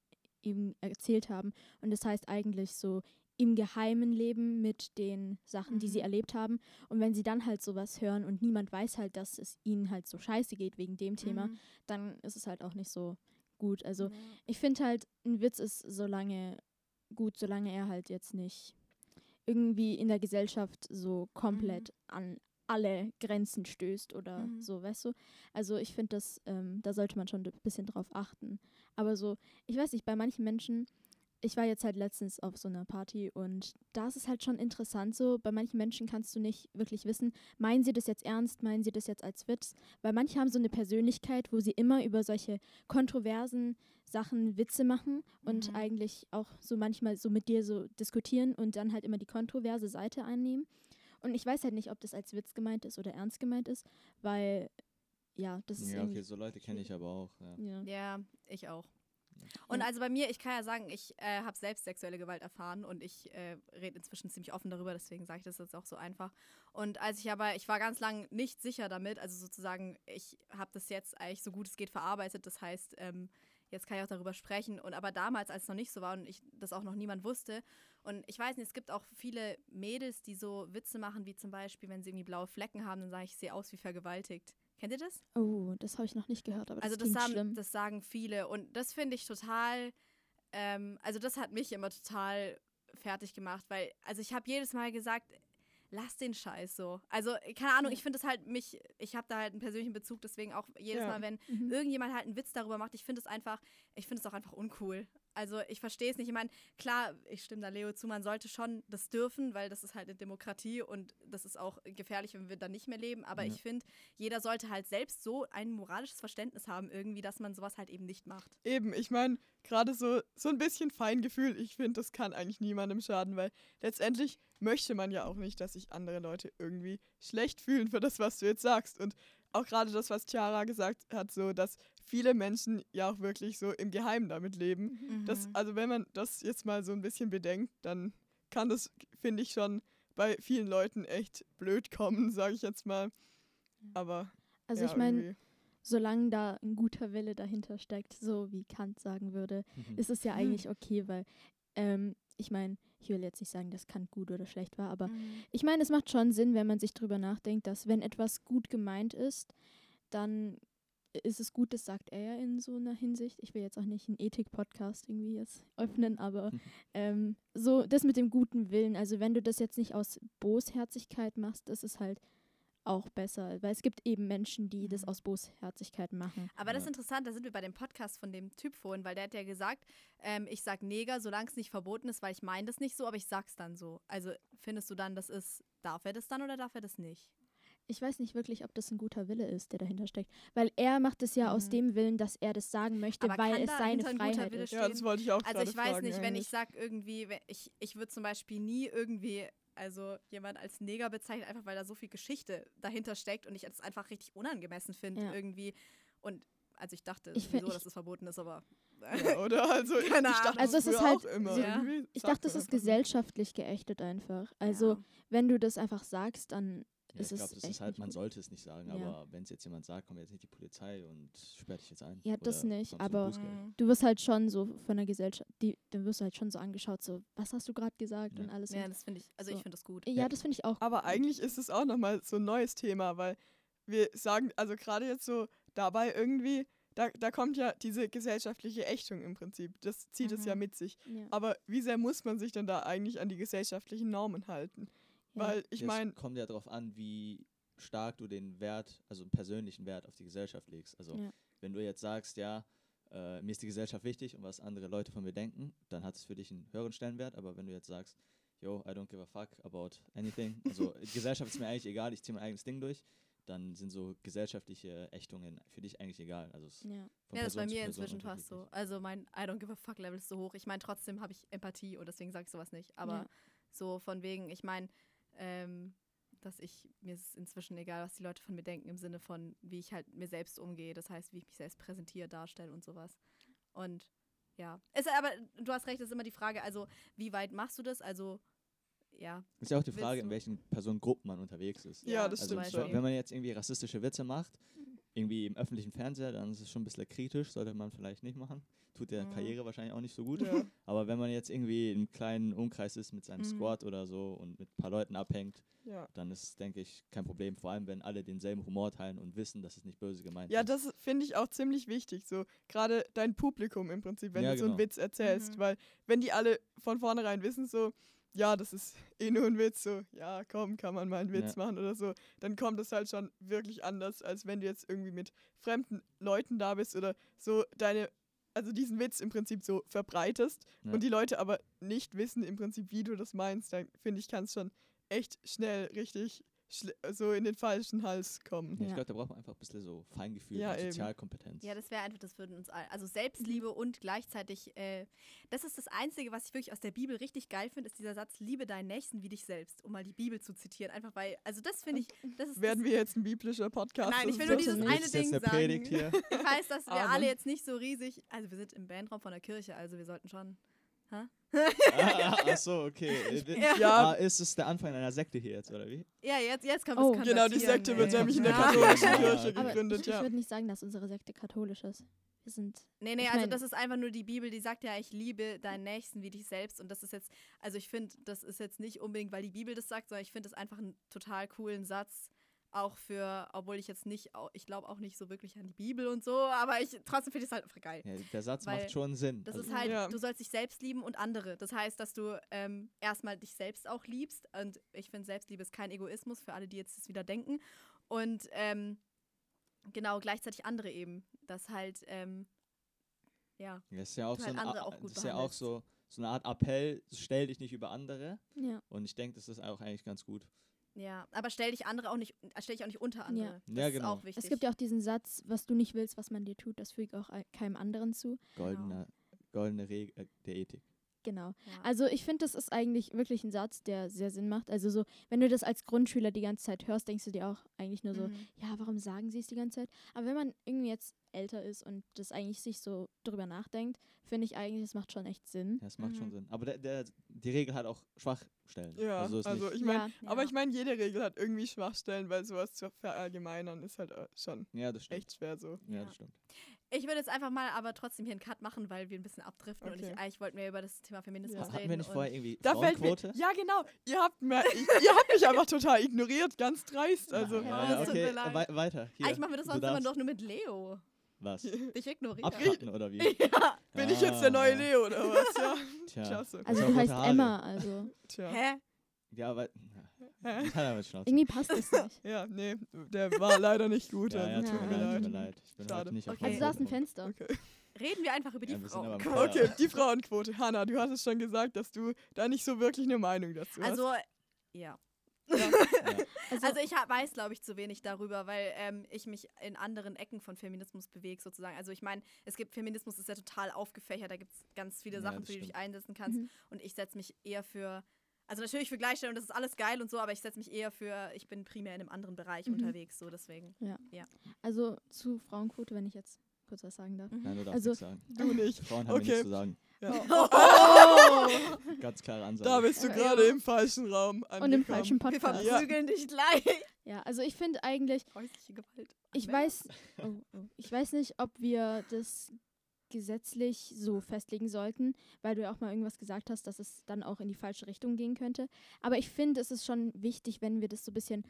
eben erzählt haben. Und das heißt eigentlich so im Geheimen leben mit den Sachen, die sie Mhm. erlebt haben. Und wenn sie dann halt sowas hören und niemand weiß halt, dass es ihnen halt so scheiße geht wegen dem Thema, Mhm. dann ist es halt auch nicht so gut. Also Ja. ich finde halt, ein Witz ist solange gut, solange er halt jetzt nicht irgendwie in der Gesellschaft so komplett an alle Grenzen stößt oder Mhm. so, weißt du? Also ich finde, das, ähm, da sollte man schon ein bisschen drauf achten. Aber so, ich weiß nicht, bei manchen Menschen, ich war jetzt halt letztens auf so einer Party und da ist es halt schon interessant so, bei manchen Menschen kannst du nicht wirklich wissen, meinen sie das jetzt ernst, meinen sie das jetzt als Witz? Weil manche haben so eine Persönlichkeit, wo sie immer über solche kontroversen Sachen Witze machen und Mhm. eigentlich auch so manchmal so mit dir so diskutieren und dann halt immer die kontroverse Seite einnehmen. Und ich weiß halt nicht, ob das als Witz gemeint ist oder ernst gemeint ist, weil ja, das ist Ja, okay, so Leute kenne ich aber auch. Ja. Ja. Ja, ich auch. Und also bei mir, ich kann ja sagen, ich äh, habe selbst sexuelle Gewalt erfahren und ich äh, rede inzwischen ziemlich offen darüber, deswegen sage ich das jetzt auch so einfach. Und als ich aber, ich war ganz lang nicht sicher damit, also sozusagen, ich habe das jetzt eigentlich so gut es geht verarbeitet. Das heißt, ähm, jetzt kann ich auch darüber sprechen. Und aber damals, als es noch nicht so war und ich das auch noch niemand wusste. Und ich weiß nicht, es gibt auch viele Mädels, die so Witze machen, wie zum Beispiel, wenn sie irgendwie blaue Flecken haben, dann sage ich, ich sehe aus wie vergewaltigt. Kennt ihr das? Oh, das habe ich noch nicht gehört, aber das also das sagen, schlimm. das sagen viele. Und das finde ich total, ähm, also das hat mich immer total fertig gemacht, weil, also ich habe jedes Mal gesagt, lass den Scheiß so. Also, keine Ahnung, ich finde es halt mich, ich habe da halt einen persönlichen Bezug, deswegen auch jedes Ja. Mal, wenn Mhm. irgendjemand halt einen Witz darüber macht, ich finde es einfach, ich finde es auch einfach uncool. Also ich verstehe es nicht. Ich meine, klar, ich stimme da Leo zu, man sollte schon das dürfen, weil das ist halt eine Demokratie und das ist auch gefährlich, wenn wir dann nicht mehr leben. Aber Ja. ich finde, jeder sollte halt selbst so ein moralisches Verständnis haben, irgendwie, dass man sowas halt eben nicht macht. Eben, ich meine, gerade so, so ein bisschen Feingefühl, ich finde, das kann eigentlich niemandem schaden, weil letztendlich möchte man ja auch nicht, dass sich andere Leute irgendwie schlecht fühlen für das, was du jetzt sagst. Und auch gerade das, was Chiara gesagt hat, so, dass viele Menschen ja auch wirklich so im Geheimen damit leben. Das, Mhm. also wenn man das jetzt mal so ein bisschen bedenkt, dann kann das, finde ich, schon bei vielen Leuten echt blöd kommen, sage ich jetzt mal. Aber Also ja, ich meine, solange da ein guter Wille dahinter steckt, so wie Kant sagen würde, Mhm. ist es ja Hm. eigentlich okay, weil ähm, ich meine, ich will jetzt nicht sagen, dass Kant gut oder schlecht war, aber Mhm. ich meine, es macht schon Sinn, wenn man sich drüber nachdenkt, dass wenn etwas gut gemeint ist, dann ist es gut, das sagt er ja in so einer Hinsicht. Ich will jetzt auch nicht einen Ethik-Podcast irgendwie jetzt öffnen, aber ähm, so das mit dem guten Willen, also wenn du das jetzt nicht aus Bosherzigkeit machst, ist es halt auch besser, weil es gibt eben Menschen, die das Mhm. aus Bosherzigkeit machen. Aber das ist interessant, da sind wir bei dem Podcast von dem Typ vorhin, weil der hat ja gesagt, ähm, ich sag Neger, solange es nicht verboten ist, weil ich meine das nicht so, aber ich sag's dann so. Also findest du dann, das ist, darf er das dann oder darf er das nicht? Ich weiß nicht wirklich, ob das ein guter Wille ist, der dahinter steckt, weil er macht es ja aus Mhm. dem Willen, dass er das sagen möchte, Aber weil es seine ein guter Freiheit Wille ist. stehen? ja, das wollte ich auch Also ich weiß fragen, nicht, wenn ich sag irgendwie, ich, ich würde zum Beispiel nie irgendwie, also jemand als Neger bezeichnen, einfach weil da so viel Geschichte dahinter steckt und ich es einfach richtig unangemessen finde Ja. irgendwie. Und also ich dachte Ich sowieso, ich- dass es verboten ist, aber Ja, oder? Also, ich Keine dachte Ahnung. Also das es ist halt- auch immer. Ja. irgendwie. Ich dachte, das man ist gesellschaftlich geächtet einfach. Also ja. wenn du das einfach sagst, dann Ja, ich glaube, das ist halt, man gut. sollte es nicht sagen, Ja. aber wenn es jetzt jemand sagt, kommt jetzt nicht die Polizei und sperrt dich jetzt ein. Ja, das nicht, aber-. Mhm. du wirst halt schon so von der Gesellschaft, die, dann wirst du halt schon so angeschaut, so, was hast du gerade gesagt Ja. und alles. Ja, und, das finde ich, also so. ich finde das gut. ja, das finde ich auch. Aber eigentlich ist es auch nochmal so ein neues Thema, weil wir sagen, also gerade jetzt so dabei irgendwie, da, da kommt ja diese gesellschaftliche Ächtung im Prinzip. Das zieht es ja Mhm. mit sich. Ja, Aber wie sehr muss man sich denn da eigentlich an die gesellschaftlichen Normen halten? Weil ich meine, Es kommt ja darauf an, wie stark du den Wert, also einen persönlichen Wert auf die Gesellschaft legst. Also Ja. wenn du jetzt sagst, ja, äh, mir ist die Gesellschaft wichtig und was andere Leute von mir denken, dann hat es für dich einen höheren Stellenwert. Aber wenn du jetzt sagst, yo, I don't give a fuck about anything, also die Gesellschaft ist mir eigentlich egal, ich ziehe mein eigenes Ding durch, dann sind so gesellschaftliche Ächtungen für dich eigentlich egal. Also ja. von Ja, das ist bei mir inzwischen fast so. Also mein I don't give a fuck Level ist so hoch. Ich meine, trotzdem habe ich Empathie und deswegen sage ich sowas nicht. Aber Ja. so von wegen, ich meine, ähm, dass ich, mir ist es inzwischen egal, was die Leute von mir denken, im Sinne von, wie ich halt mir selbst umgehe. Das heißt, wie ich mich selbst präsentiere, darstelle und sowas. Und ja. Es, aber du hast recht, das ist immer die Frage, also wie weit machst du das? Also, ja. Ist ja auch die Frage, in welchen Personengruppen man unterwegs ist. Ja, das Also stimmt schon. wenn man jetzt irgendwie rassistische Witze macht, irgendwie im öffentlichen Fernseher, dann ist es schon ein bisschen kritisch, sollte man vielleicht nicht machen. Tut der Mhm. Karriere wahrscheinlich auch nicht so gut. ja, Aber wenn man jetzt irgendwie im kleinen Umkreis ist mit seinem Mhm. Squad oder so und mit ein paar Leuten abhängt, ja. dann ist, denke ich, kein Problem. Vor allem, wenn alle denselben Humor teilen und wissen, dass es nicht böse gemeint Ja, ist. das finde ich auch ziemlich wichtig. So, gerade dein Publikum im Prinzip, wenn Ja, du so einen genau. Witz erzählst. Mhm. Weil, wenn die alle von vornherein wissen, so, ja, das ist eh nur ein Witz, so, ja, komm, kann man mal einen Witz Ja. machen oder so, dann kommt es halt schon wirklich anders, als wenn du jetzt irgendwie mit fremden Leuten da bist oder so deine, also diesen Witz im Prinzip so verbreitest Ja. und die Leute aber nicht wissen im Prinzip, wie du das meinst, dann finde ich, kann es schon echt schnell richtig so in den falschen Hals kommen. Ja, ich glaube, da braucht man einfach ein bisschen so Feingefühl Ja, und eben. Sozialkompetenz. Ja, das wäre einfach, das würden uns all, also Selbstliebe und gleichzeitig, äh, das ist das Einzige, was ich wirklich aus der Bibel richtig geil finde, ist dieser Satz, liebe deinen Nächsten wie dich selbst, um mal die Bibel zu zitieren. Einfach weil, also das finde ich, das ist Werden wir jetzt ein biblischer Podcast? Nein, ich Das will ist nur dieses eine jetzt Ding eine sagen. Predigt hier? Ich weiß, dass wir Amen. alle jetzt nicht so riesig, also wir sind im Bandraum von der Kirche, also wir sollten schon, ah, ach so, okay. Äh, Ja. Ja. Ah, ist es der Anfang einer Sekte hier jetzt, oder wie? ja, jetzt, jetzt kommt Oh. das Genau, die Sekte wird nämlich in der katholischen Ja. Kirche gegründet, ich, ich ja. würde nicht sagen, dass unsere Sekte katholisch ist. Wir sind. Nee, nee, Ich also das ist einfach nur die Bibel, die sagt ja, ich liebe deinen Nächsten wie dich selbst. Und das ist jetzt, also ich finde, das ist jetzt nicht unbedingt, weil die Bibel das sagt, sondern ich finde das einfach einen total coolen Satz. Auch für, obwohl ich jetzt nicht, ich glaube auch nicht so wirklich an die Bibel und so, aber ich trotzdem finde ich es halt einfach geil. Ja, der Satz Weil macht schon Sinn. Das Also, ist halt, Ja. du sollst dich selbst lieben und andere. Das heißt, dass du ähm, erstmal dich selbst auch liebst. Und ich finde, Selbstliebe ist kein Egoismus für alle, die jetzt das wieder denken. Und ähm, genau, gleichzeitig andere eben. Das halt, ähm, ja. das ist ja auch, so, halt ein, das ist ja auch so, so eine Art Appell, stell dich nicht über andere. Ja. Und ich denke, das ist auch eigentlich ganz gut. Ja, aber stell dich andere auch nicht, äh, stell dich auch nicht unter andere. Das Ja, ist genau. auch wichtig. Es gibt ja auch diesen Satz, was du nicht willst, was man dir tut, das füge auch ein- keinem anderen zu. Goldene, goldene Regel äh, der Ethik. Genau. ja. Also ich finde, das ist eigentlich wirklich ein Satz, der sehr Sinn macht. Also so, wenn du das als Grundschüler die ganze Zeit hörst, denkst du dir auch eigentlich nur so, Mhm. ja, warum sagen sie es die ganze Zeit? Aber wenn man irgendwie jetzt älter ist und das eigentlich sich so drüber nachdenkt, finde ich eigentlich, das macht schon echt Sinn. Ja, das macht schon Mhm. Sinn. Aber der, der, die Regel hat auch Schwachstellen. Ja, also, ist also ich meine, ja, aber Ja. ich meine, jede Regel hat irgendwie Schwachstellen, weil sowas zu verallgemeinern ist halt äh, schon ja, echt schwer so. Ja, Ja. das stimmt. Ich würde jetzt einfach mal aber trotzdem hier einen Cut machen, weil wir ein bisschen abdriften und Okay. ich, eigentlich wollten wir über das Thema Feminismus Ja. reden. Hatten wir nicht und vorher irgendwie Da fällt mir, Frauenquote? ja genau, ihr habt, mir, ich, ihr habt mich einfach total ignoriert, ganz dreist. Also, Ja, okay, wei weiter. Hier, Eigentlich machen wir das sonst immer doch nur mit Leo. Was? Dich ignorieren. Abkarten oder wie? ja. bin ich jetzt der neue Ah, Leo oder was? Ja, Tja. klasse. Also du heißt. Emma, also Tja. Hä? Ja, aber. irgendwie passt das nicht. Ja, nee, der war leider nicht gut. Ja, ja, also, tut tut mir leid, tut mir leid. Ich bin Schade. heute nicht auf Okay. Also da ist ein Frauenquote. Fenster. Okay. Reden wir einfach über die Ja, wir sind aber im Frau. okay, die Frauenquote. Hanna, du hattest schon gesagt, dass du da nicht so wirklich eine Meinung dazu hast. Also, ja. Ja. Also, Also ich hab, weiß, glaube ich, zu wenig darüber, weil ähm, ich mich in anderen Ecken von Feminismus bewege, sozusagen. Also ich meine, es gibt Feminismus ist ja total aufgefächert, da gibt es ganz viele Ja, Sachen, für die du dich einsetzen kannst. Mhm. Und ich setze mich eher für, also natürlich für Gleichstellung, das ist alles geil und so, aber ich setze mich eher für, ich bin primär in einem anderen Bereich Mhm. unterwegs, so deswegen. also zu Frauenquote, wenn ich jetzt kurz was sagen darf. Nein, du darfst Also- nichts sagen. du nicht. Frauen haben Okay. nichts zu sagen. Ja. Ganz klare Ansage. Da bist du Ja. gerade im falschen Raum angekommen. Und im falschen Wir Podcast. Ja. verprügeln dich gleich. Ja, also ich finde eigentlich, Häusliche Gewalt. ich weiß, oh, oh, ich weiß nicht, ob wir das gesetzlich so festlegen sollten, weil du ja auch mal irgendwas gesagt hast, dass es dann auch in die falsche Richtung gehen könnte. Aber ich finde, es ist schon wichtig, wenn wir das so ein bisschen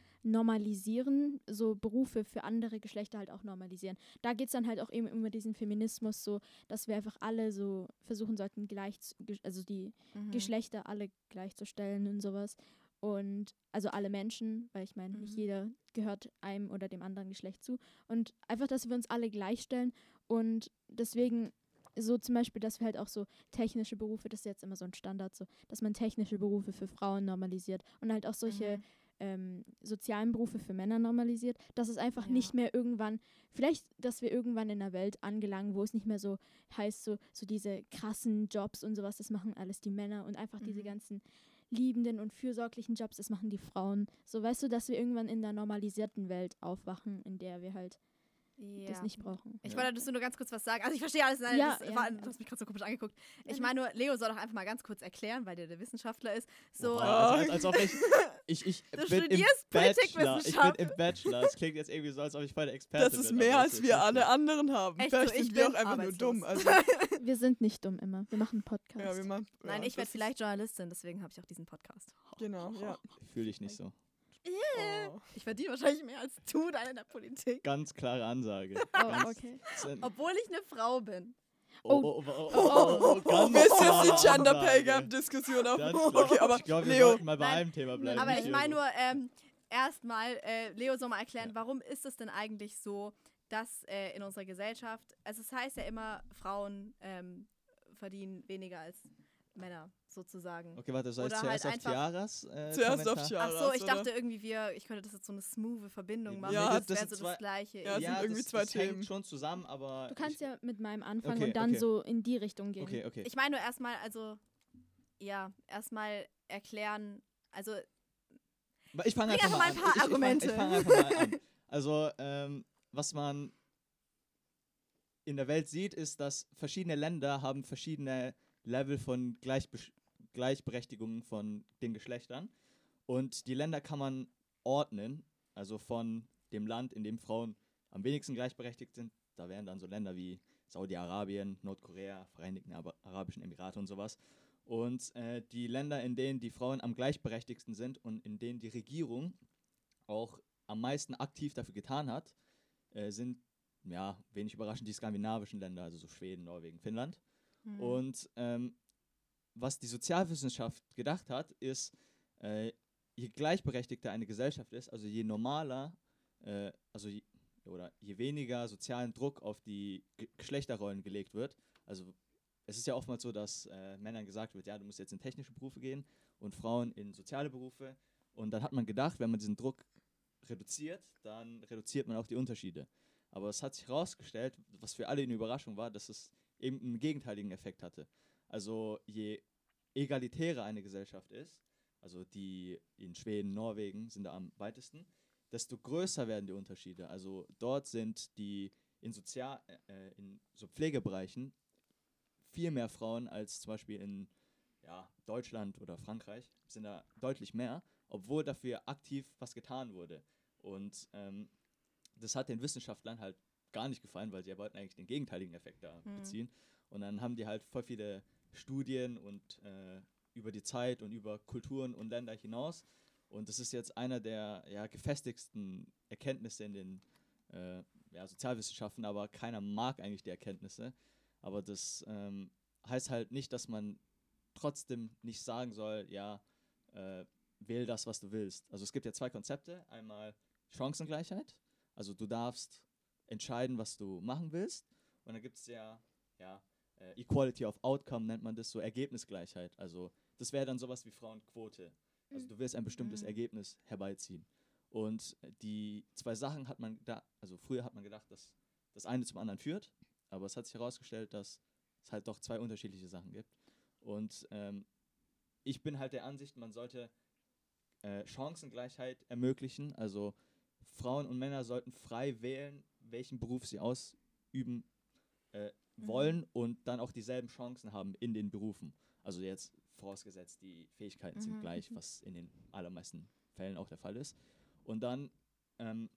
normalisieren, so Berufe für andere Geschlechter halt auch normalisieren. Da geht es dann halt auch eben über diesen Feminismus, so, dass wir einfach alle so versuchen sollten, gleich, also die Mhm. Geschlechter alle gleichzustellen und sowas. Und also alle Menschen, weil ich meine, nicht Mhm. jeder gehört einem oder dem anderen Geschlecht zu. Und einfach, dass wir uns alle gleichstellen und deswegen so zum Beispiel, dass wir halt auch so technische Berufe, das ist jetzt immer so ein Standard, so, dass man technische Berufe für Frauen normalisiert und halt auch solche Mhm. ähm, sozialen Berufe für Männer normalisiert, dass es einfach Ja. nicht mehr irgendwann, vielleicht, dass wir irgendwann in einer Welt angelangen, wo es nicht mehr so heißt, so, so diese krassen Jobs und sowas, das machen alles die Männer und einfach diese Mhm. ganzen liebenden und fürsorglichen Jobs, das machen die Frauen. So weißt du, dass wir irgendwann in einer normalisierten Welt aufwachen, in der wir halt das Ja. nicht brauchen. Ich Ja. wollte dazu nur ganz kurz was sagen. Also ich verstehe alles. Nein, Ja, das ja, war, ja. du hast mich gerade so komisch angeguckt. Ich Nein, meine nur, Leo soll doch einfach mal ganz kurz erklären, weil der der Wissenschaftler ist. So, Boah, als, als, als ob ich. Ich, ich Du bin im studierst Bachelor. Ich bin im Bachelor. Es klingt jetzt irgendwie so, als ob ich voll der Experte Das bin. ist aber mehr, das als wir alle anderen haben. Echt Vielleicht so, ich sind wir auch bin einfach nur dumm. Also, Wir sind nicht dumm immer. Wir machen einen Podcast. machen, Nein, ich werde das vielleicht Journalistin, deswegen habe ich auch diesen Podcast. Genau, ja. Fühle ich nicht so. Oh. Ich verdiene wahrscheinlich mehr als du dann in der Politik. Ganz klare Ansage. oh, Ganz, okay. Obwohl ich eine Frau bin. Oh, oh, oh, oh, oh, oh, jetzt klare die Gender Pay. Gap Diskussion auf? Okay, aber ich glaube, wir Leo, mal bei einem Thema bleiben. Aber ich meine nur, ähm, erstmal, äh, Leo soll mal erklären, warum ist es denn eigentlich so, dass äh, in unserer Gesellschaft, also es heißt ja immer, Frauen ähm, verdienen weniger als Männer, sozusagen. Okay, warte, soll ich Oder zuerst halt auf einfach- Tiaras äh, zuerst Kommentar? auf Tiaras, Ach so, ich oder? dachte irgendwie, wir, ich könnte das jetzt so eine smooth Verbindung machen. Ja, das das wäre so zwei- das Gleiche. Ja, es sind irgendwie das, zwei das hängt Themen. schon zusammen, aber Du kannst ich, ja mit meinem anfangen Okay, und dann okay. so in die Richtung gehen. Okay, okay. Ich meine nur erstmal, also, ja, erstmal erklären, also, Ich fange einfach mal an. mal ein paar ich, ich, Argumente. Ich fange fang einfach mal an. Also, ähm, was man in der Welt sieht, ist, dass verschiedene Länder haben verschiedene Level von Gleichbe Gleichberechtigung von den Geschlechtern. Und die Länder kann man ordnen, also von dem Land, in dem Frauen am wenigsten gleichberechtigt sind. Da wären dann so Länder wie Saudi-Arabien, Nordkorea, Vereinigten Ara- Arabischen Emirate und sowas. Und äh, die Länder, in denen die Frauen am gleichberechtigsten sind und in denen die Regierung auch am meisten aktiv dafür getan hat, äh, sind, ja, wenig überraschend, die skandinavischen Länder, also so Schweden, Norwegen, Finnland. Mhm. Und ähm, was die Sozialwissenschaft gedacht hat, ist, äh, je gleichberechtigter eine Gesellschaft ist, also je normaler, äh, also je, oder je weniger sozialen Druck auf die Ge Geschlechterrollen gelegt wird, also es ist ja oftmals so, dass äh, Männern gesagt wird, ja, du musst jetzt in technische Berufe gehen und Frauen in soziale Berufe. Und dann hat man gedacht, wenn man diesen Druck reduziert, dann reduziert man auch die Unterschiede. Aber es hat sich herausgestellt, was für alle eine Überraschung war, dass es eben einen gegenteiligen Effekt hatte. Also je egalitärer eine Gesellschaft ist, also die in Schweden, Norwegen sind da am weitesten, desto größer werden die Unterschiede. Also dort sind die in, Sozial äh, in so Pflegebereichen viel mehr Frauen als zum Beispiel in ja, Deutschland oder Frankreich, sind da deutlich mehr, obwohl dafür aktiv was getan wurde. Und ähm, das hat den Wissenschaftlern halt gar nicht gefallen, weil sie ja wollten eigentlich den gegenteiligen Effekt da Mhm. beziehen. Und dann haben die halt voll viele Studien und äh, über die Zeit und über Kulturen und Länder hinaus. Und das ist jetzt einer der ja, gefestigsten Erkenntnisse in den äh, ja, Sozialwissenschaften, aber keiner mag eigentlich die Erkenntnisse. Aber das ähm, heißt halt nicht, dass man trotzdem nicht sagen soll, ja, äh, wähl das, was du willst. Also es gibt ja zwei Konzepte. Einmal Chancengleichheit. Also du darfst entscheiden, was du machen willst. Und dann gibt es ja, ja äh, Equality of Outcome nennt man das, so Ergebnisgleichheit. Also das wäre dann sowas wie Frauenquote. Also du willst ein bestimmtes Mhm. Ergebnis herbeiziehen. Und die zwei Sachen hat man da, also früher hat man gedacht, dass das eine zum anderen führt, aber es hat sich herausgestellt, dass es halt doch zwei unterschiedliche Sachen gibt. Und ähm, ich bin halt der Ansicht, man sollte äh, Chancengleichheit ermöglichen. Also Frauen und Männer sollten frei wählen, welchen Beruf sie ausüben äh, Mhm. wollen und dann auch dieselben Chancen haben in den Berufen. Also jetzt vorausgesetzt, die Fähigkeiten sind Mhm, gleich, was in den allermeisten Fällen auch der Fall ist. Und dann ähm,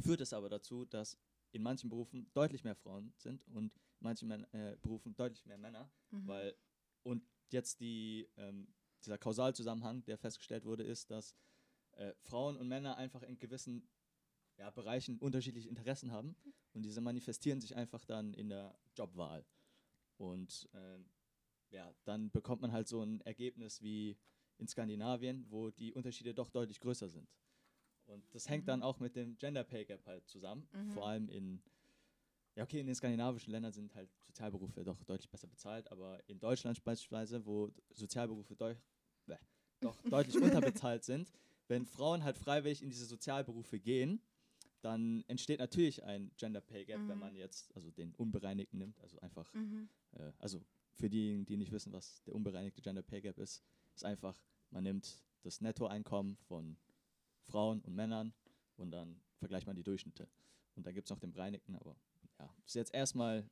führt es aber dazu, dass in manchen Berufen deutlich mehr Frauen sind und in manchen Män äh, Berufen deutlich mehr Männer, Mhm. weil und jetzt die ähm, dieser Kausalzusammenhang, der festgestellt wurde, ist, dass äh, Frauen und Männer einfach in gewissen ja, Bereichen unterschiedliche Interessen haben und diese manifestieren sich einfach dann in der Jobwahl. Und ähm, ja, dann bekommt man halt so ein Ergebnis wie in Skandinavien, wo die Unterschiede doch deutlich größer sind. Und das hängt dann Mhm. auch mit dem Gender Pay Gap halt zusammen. Mhm. Vor allem in, ja okay, in den skandinavischen Ländern sind halt Sozialberufe doch deutlich besser bezahlt, aber in Deutschland beispielsweise, wo Sozialberufe deu bäh, doch deutlich unterbezahlt sind, wenn Frauen halt freiwillig in diese Sozialberufe gehen, dann entsteht natürlich ein Gender Pay Gap, wenn Mhm. man jetzt also den unbereinigten nimmt, also einfach Mhm. äh, also für diejenigen, die nicht wissen, was der unbereinigte Gender Pay Gap ist, ist einfach, man nimmt das Nettoeinkommen von Frauen und Männern und dann vergleicht man die Durchschnitte. Und dann gibt es noch den bereinigten, aber ja, ist jetzt erstmal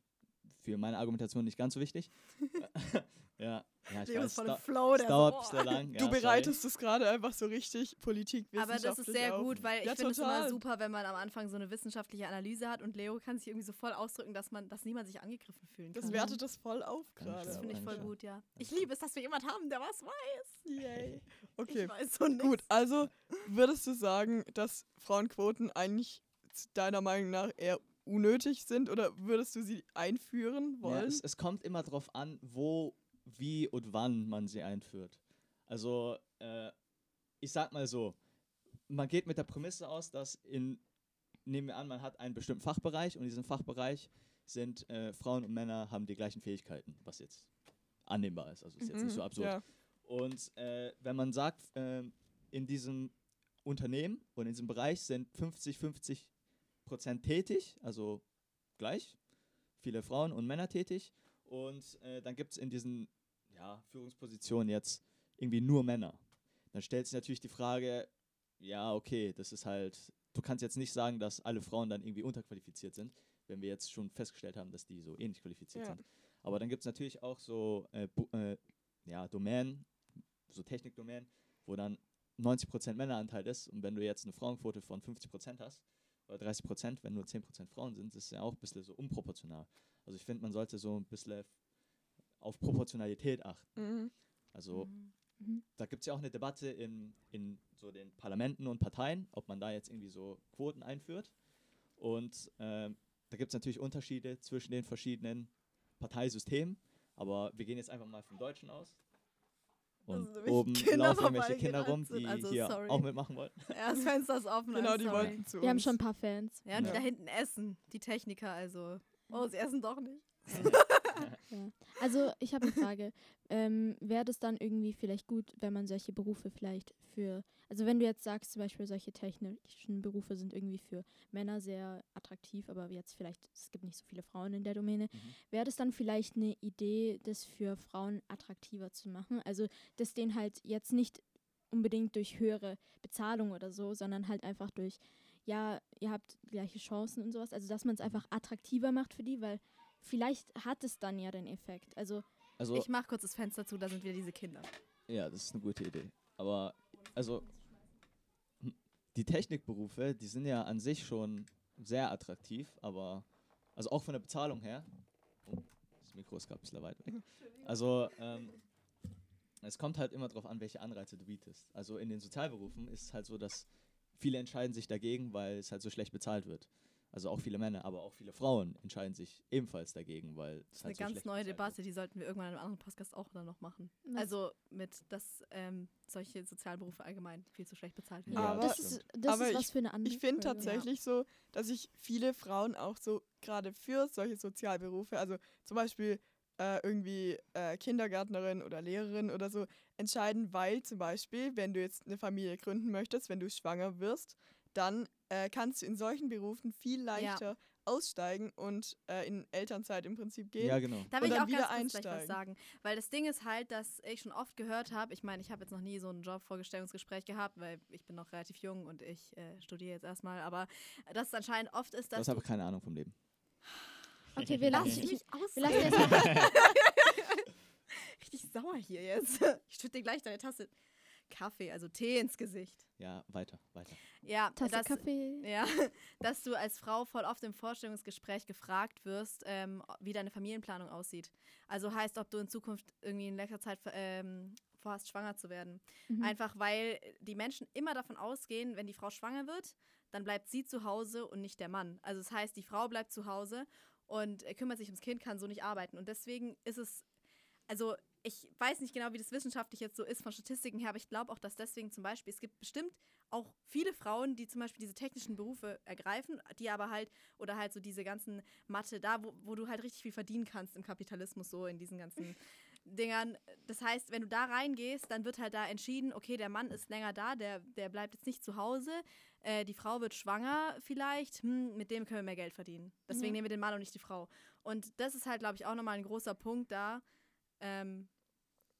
für meine Argumentation nicht ganz so wichtig. ja, ja, ich Leo weiß, ist voll Flow. Der dauert so, bisschen lang. Ja, du sorry. bereitest es gerade einfach so richtig politikwissenschaftlich Aber das ist sehr auf. gut, weil ich Ja, finde es immer super, wenn man am Anfang so eine wissenschaftliche Analyse hat und Leo kann sich irgendwie so voll ausdrücken, dass man, dass niemand sich angegriffen fühlen kann. Das wertet das voll auf ich gerade. Das finde ich voll gut, ja. Ich liebe es, dass wir jemand haben, der was weiß. Yay. Okay, Ich weiß so nichts. gut. Also würdest du sagen, dass Frauenquoten eigentlich deiner Meinung nach eher unnötig sind oder würdest du sie einführen Ja, wollen? es, es kommt immer darauf an, wo, wie und wann man sie einführt. Also, äh, ich sag mal so, man geht mit der Prämisse aus, dass in, nehmen wir an, man hat einen bestimmten Fachbereich und in diesem Fachbereich sind äh, Frauen und Männer haben die gleichen Fähigkeiten, was jetzt annehmbar ist. Also ist jetzt nicht so Mhm, absurd. Ja. Und äh, wenn man sagt, ähm, in diesem Unternehmen und in diesem Bereich sind 50-50 Prozent tätig, also gleich, viele Frauen und Männer tätig. Und äh, dann gibt es in diesen ja, Führungspositionen jetzt irgendwie nur Männer. Dann stellt sich natürlich die Frage, ja, okay, das ist halt, du kannst jetzt nicht sagen, dass alle Frauen dann irgendwie unterqualifiziert sind, wenn wir jetzt schon festgestellt haben, dass die so ähnlich qualifiziert Ja. sind. Aber dann gibt es natürlich auch so äh, äh, ja, Domänen, so Technikdomänen, wo dann 90% Männeranteil ist. Und wenn du jetzt eine Frauenquote von 50% hast, oder 30%, wenn nur 10% Frauen sind, das ist ja auch ein bisschen so unproportional. Also ich finde, man sollte so ein bisschen auf Proportionalität achten. Mhm. Also Mhm. Mhm. da gibt es ja auch eine Debatte in, in so den Parlamenten und Parteien, ob man da jetzt irgendwie so Quoten einführt. Und ähm, da gibt es natürlich Unterschiede zwischen den verschiedenen Parteisystemen, aber wir gehen jetzt einfach mal vom Deutschen aus. Und Also oben Kinder laufen irgendwelche Kinder rum, sind. die Also, hier sorry. auch mitmachen wollten. Ja, das Fenster ist offen. Genau, I'm die sorry. wollten zu Wir haben uns. schon ein paar Fans. Ja, und die Ja. da hinten essen. Die Techniker also. Oh, sie essen doch nicht. Ja. Also ich habe eine Frage. ähm, Wäre das dann irgendwie vielleicht gut, wenn man solche Berufe vielleicht für, also wenn du jetzt sagst, zum Beispiel solche technischen Berufe sind irgendwie für Männer sehr attraktiv, aber jetzt vielleicht, es gibt nicht so viele Frauen in der Domäne, Mhm. wäre das dann vielleicht eine Idee, das für Frauen attraktiver zu machen? Also das denen halt jetzt nicht unbedingt durch höhere Bezahlung oder so, sondern halt einfach durch, ja, ihr habt gleiche Chancen und sowas. Also dass man es einfach attraktiver macht für die, weil vielleicht hat es dann ja den Effekt. Also Also, Ich mach kurz das Fenster zu, da sind wieder diese Kinder. ja, das ist eine gute Idee. Aber, also, die Technikberufe, die sind ja an sich schon sehr attraktiv, aber, also auch von der Bezahlung her. Oh, das Mikro ist gerade ein bisschen weit weg. Also, ähm, es kommt halt immer darauf an, welche Anreize du bietest. Also in den Sozialberufen ist es halt so, dass viele entscheiden sich dagegen, weil es halt so schlecht bezahlt wird. Also auch viele Männer, aber auch viele Frauen entscheiden sich ebenfalls dagegen, weil es Das ist halt eine so ganz neue bezahlt Debatte, wird. die sollten wir irgendwann in einem anderen Podcast auch dann noch machen. was- Also mit, dass ähm, solche Sozialberufe allgemein viel zu schlecht bezahlt werden. Ja, Aber- das, ist, das Aber ist was ich- für eine andere Ich finde tatsächlich so, dass sich viele Frauen auch so gerade für solche Sozialberufe, also zum Beispiel äh, irgendwie äh, Kindergärtnerin oder Lehrerin oder so, entscheiden, weil zum Beispiel, wenn du jetzt eine Familie gründen möchtest, wenn du schwanger wirst, dann äh, kannst du in solchen Berufen viel leichter aussteigen und äh, in Elternzeit im Prinzip gehen. Ja, genau. Da will ich auch wieder ganz kurz gleich was sagen. Weil das Ding ist halt, dass ich schon oft gehört habe, ich meine, ich habe jetzt noch nie so ein Jobvorgestellungsgespräch gehabt, weil ich bin noch relativ jung und ich äh, studiere jetzt erstmal, aber dass es anscheinend oft ist, Du dass hast du... aber keine Ahnung vom Leben. Okay, wir Lass lassen, ich, wir jetzt mal, Richtig sauer hier jetzt. Ich schütte dir gleich deine Tasse Kaffee, also Tee ins Gesicht. Ja, weiter, weiter. Ja, Tasse das, Kaffee. Ja, dass du als Frau voll oft im Vorstellungsgespräch gefragt wirst, ähm, wie deine Familienplanung aussieht. Also heißt, ob du in Zukunft irgendwie in letzter Zeit ähm, vorhast, schwanger zu werden. Mhm. Einfach weil die Menschen immer davon ausgehen, wenn die Frau schwanger wird, dann bleibt sie zu Hause und nicht der Mann. Also das heißt, die Frau bleibt zu Hause und äh, kümmert sich ums Kind, kann so nicht arbeiten. Und deswegen ist es, also ich weiß nicht genau, wie das wissenschaftlich jetzt so ist von Statistiken her, aber ich glaube auch, dass deswegen zum Beispiel, es gibt bestimmt auch viele Frauen, die zum Beispiel diese technischen Berufe ergreifen, die aber halt, oder halt so diese ganzen Mathe, da, wo, wo du halt richtig viel verdienen kannst im Kapitalismus, so in diesen ganzen Dingern. Das heißt, wenn du da reingehst, dann wird halt da entschieden, okay, der Mann ist länger da, der, der bleibt jetzt nicht zu Hause, äh, die Frau wird schwanger vielleicht, hm, mit dem können wir mehr Geld verdienen. Deswegen Ja. nehmen wir den Mann und nicht die Frau. Und das ist halt, glaube ich, auch nochmal ein großer Punkt da. Ähm,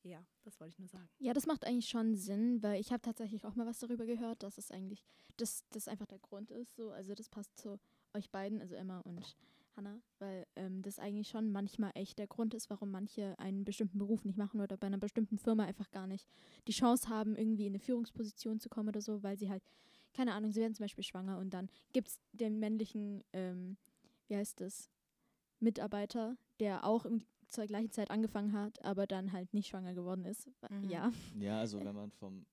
ja, das wollte ich nur sagen. Ja, das macht eigentlich schon Sinn, weil ich habe tatsächlich auch mal was darüber gehört, dass es eigentlich, dass das einfach der Grund ist. So, also das passt zu euch beiden, also Emma und Hannah, weil ähm, das eigentlich schon manchmal echt der Grund ist, warum manche einen bestimmten Beruf nicht machen oder bei einer bestimmten Firma einfach gar nicht die Chance haben, irgendwie in eine Führungsposition zu kommen oder so, weil sie halt, keine Ahnung, sie werden zum Beispiel schwanger und dann gibt es den männlichen, ähm, wie heißt das, Mitarbeiter, der auch im, zur gleichen Zeit angefangen hat, aber dann halt nicht schwanger geworden ist. Mhm. Ja. Ja, also wenn man vom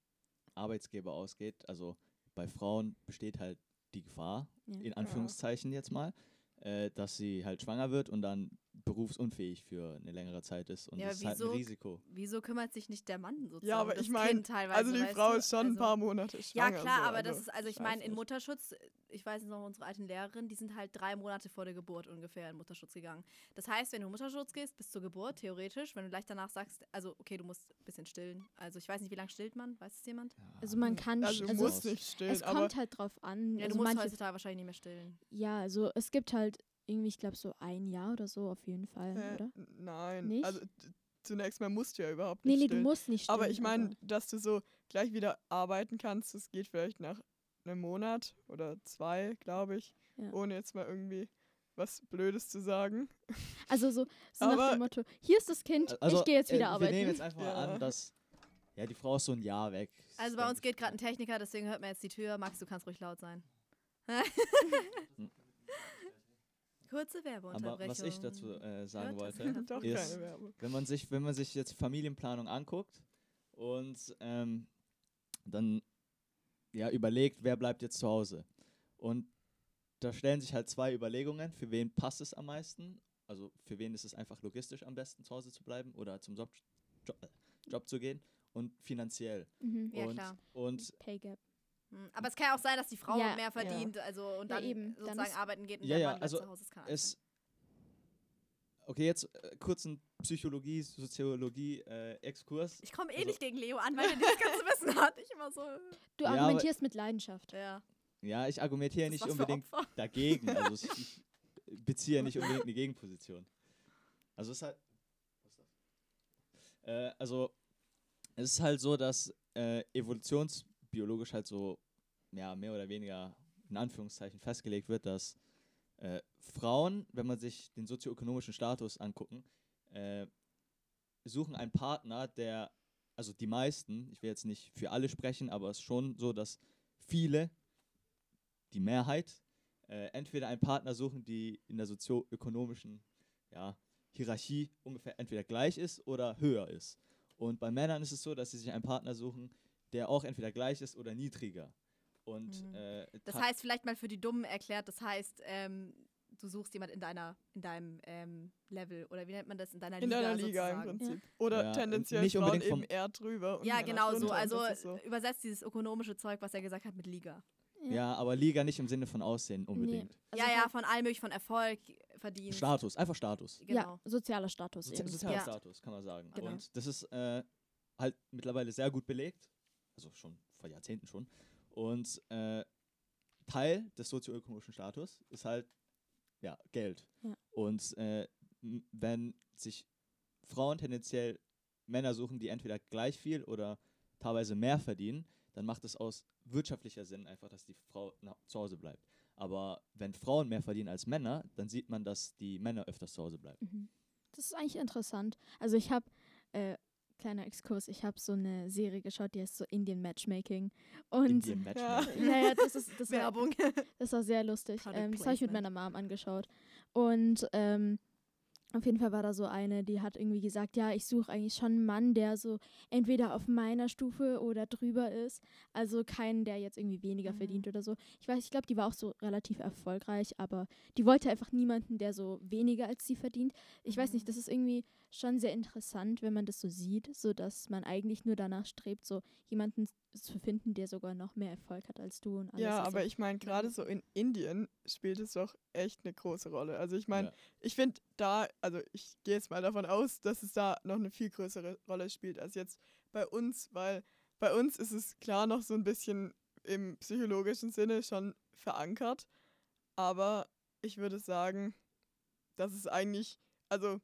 Arbeitsgeber ausgeht, also bei Frauen besteht halt die Gefahr, Ja. in Anführungszeichen jetzt mal, äh, dass sie halt schwanger wird und dann berufsunfähig für eine längere Zeit ist. Und Ja, das ist halt ein wieso- Risiko. Wieso kümmert sich nicht der Mann sozusagen? Ja, aber um ich mein, Kind teilweise, Also die Frau du? ist schon ein Also- paar Monate Ja, schwanger. klar, so, aber das ist, also ich meine, in. Mutterschutz, ich weiß noch, unsere alten Lehrerin, die sind halt drei Monate vor der Geburt ungefähr in Mutterschutz gegangen. Das heißt, wenn du in Mutterschutz gehst, bis zur Geburt, theoretisch, wenn du gleich danach sagst, also okay, du musst ein bisschen stillen. Also ich weiß nicht, wie lange stillt man, weiß es jemand? Also man kann, Also du also musst es, nicht stillen, es aber kommt halt drauf an. Ja, also du musst manche, heutzutage wahrscheinlich nicht mehr stillen. ja, also es gibt halt irgendwie, ich glaube so ein Jahr oder so auf jeden Fall, äh, oder? nein. Nicht? Also zunächst mal musst du ja überhaupt Nee, nicht nee, du stillen. musst nicht stillen. aber ich meine, dass du so gleich wieder arbeiten kannst, das geht vielleicht nach einem Monat oder zwei, glaube ich, Ja. ohne jetzt mal irgendwie was Blödes zu sagen. also so, so nach dem Motto, hier ist das Kind, Also, ich gehe jetzt äh, wieder Wir arbeiten. nehmen jetzt einfach mal Ja. an, dass ja, die Frau ist so ein Jahr weg. Also bei uns geht gerade ein Techniker, deswegen hört man jetzt die Tür. Max, du kannst ruhig laut sein. Kurze Werbeunterbrechung. Aber was ich dazu äh, sagen Hört wollte? Doch Ist- wenn man sich, wenn man sich jetzt Familienplanung anguckt und ähm, dann ja überlegt, wer bleibt jetzt zu Hause. Und da stellen sich halt zwei Überlegungen, für wen passt es am meisten, also für wen ist es einfach logistisch am besten zu Hause zu bleiben oder zum Job, Job, Job zu gehen und finanziell. Mhm. Ja, und, klar. und Pay Gap. Hm, Aber es kann ja auch sein, dass die Frau Ja, mehr verdient, also und Ja, dann eben. Dann sozusagen ist- arbeiten geht und Ja, der ja, Mann also zu Hause. Das kann es okay jetzt äh, kurzen Psychologie Soziologie äh, Exkurs ich komme eh also- nicht gegen Leo an, weil er dieses ganze Wissen hat. Ich immer so. Du argumentierst mit Leidenschaft. Ja. ja ich argumentiere nicht unbedingt Opfer. dagegen. Also ich, ich beziehe ja nicht unbedingt eine Gegenposition. Also es ist halt. Was ist das? Äh, also es ist halt so, dass äh, evolutionsbiologisch halt so ja, mehr oder weniger in Anführungszeichen festgelegt wird, dass äh, Frauen, wenn man sich den sozioökonomischen Status angucken, äh, suchen einen Partner, der, also die meisten, ich will jetzt nicht für alle sprechen, aber es ist schon so, dass viele, die Mehrheit, äh, entweder einen Partner suchen, die in der sozioökonomischen ja, Hierarchie ungefähr entweder gleich ist oder höher ist. Und bei Männern ist es so, dass sie sich einen Partner suchen, der auch entweder gleich ist oder niedriger. Und Mhm. äh, Das heißt, vielleicht mal für die Dummen erklärt, das heißt, ähm, du suchst jemand in deiner, in deinem ähm, Level oder wie nennt man das? In deiner In Liga. deiner Liga im sozusagen. Prinzip. Oder Ja, tendenziell nicht Frauen unbedingt eben vom- eher drüber. Und Ja, genau so. Also so. übersetzt dieses ökonomische Zeug, was er gesagt hat, mit Liga. ja, aber Liga nicht im Sinne von Aussehen unbedingt. Also ja, ja, halt- von allem möglich, von Erfolg, Verdienst. Status, einfach Status. Genau. Ja, sozialer Status Sozi eben. sozialer Ja. Status, kann man sagen. Genau. Und das ist äh, halt mittlerweile sehr gut belegt. Also schon vor Jahrzehnten schon. Und äh, Teil des sozioökonomischen Status ist halt ja, Geld. Ja. Und äh, wenn sich Frauen tendenziell Männer suchen, die entweder gleich viel oder teilweise mehr verdienen, dann macht es aus wirtschaftlicher Sinn einfach, dass die Frau na, zu Hause bleibt. Aber wenn Frauen mehr verdienen als Männer, dann sieht man, dass die Männer öfters zu Hause bleiben. Mhm. Das ist eigentlich interessant. Also ich habe, äh, kleiner Exkurs, ich habe so eine Serie geschaut, die heißt so Indian Matchmaking. Und Indian Matchmaking. ja, ja, das ist das war, Werbung. das war sehr lustig. Ähm, das habe ich mit meiner Mom angeschaut. Und ähm, auf jeden Fall war da so eine, die hat irgendwie gesagt, ja, ich suche eigentlich schon einen Mann, der so entweder auf meiner Stufe oder drüber ist. Also keinen, der jetzt irgendwie weniger Mhm. verdient oder so. Ich weiß, ich glaube, die war auch so relativ erfolgreich, aber die wollte einfach niemanden, der so weniger als sie verdient. Ich weiß Mhm. nicht, das ist irgendwie schon sehr interessant, wenn man das so sieht, so dass man eigentlich nur danach strebt, so jemanden zu finden, der sogar noch mehr Erfolg hat als du und alles. Ja, aber ich meine, gerade so in Indien spielt es doch echt eine große Rolle. Also ich meine, Ja. ich finde da, also ich gehe jetzt mal davon aus, dass es da noch eine viel größere Rolle spielt als jetzt bei uns, weil bei uns ist es klar noch so ein bisschen im psychologischen Sinne schon verankert. Aber ich würde sagen, dass es eigentlich, also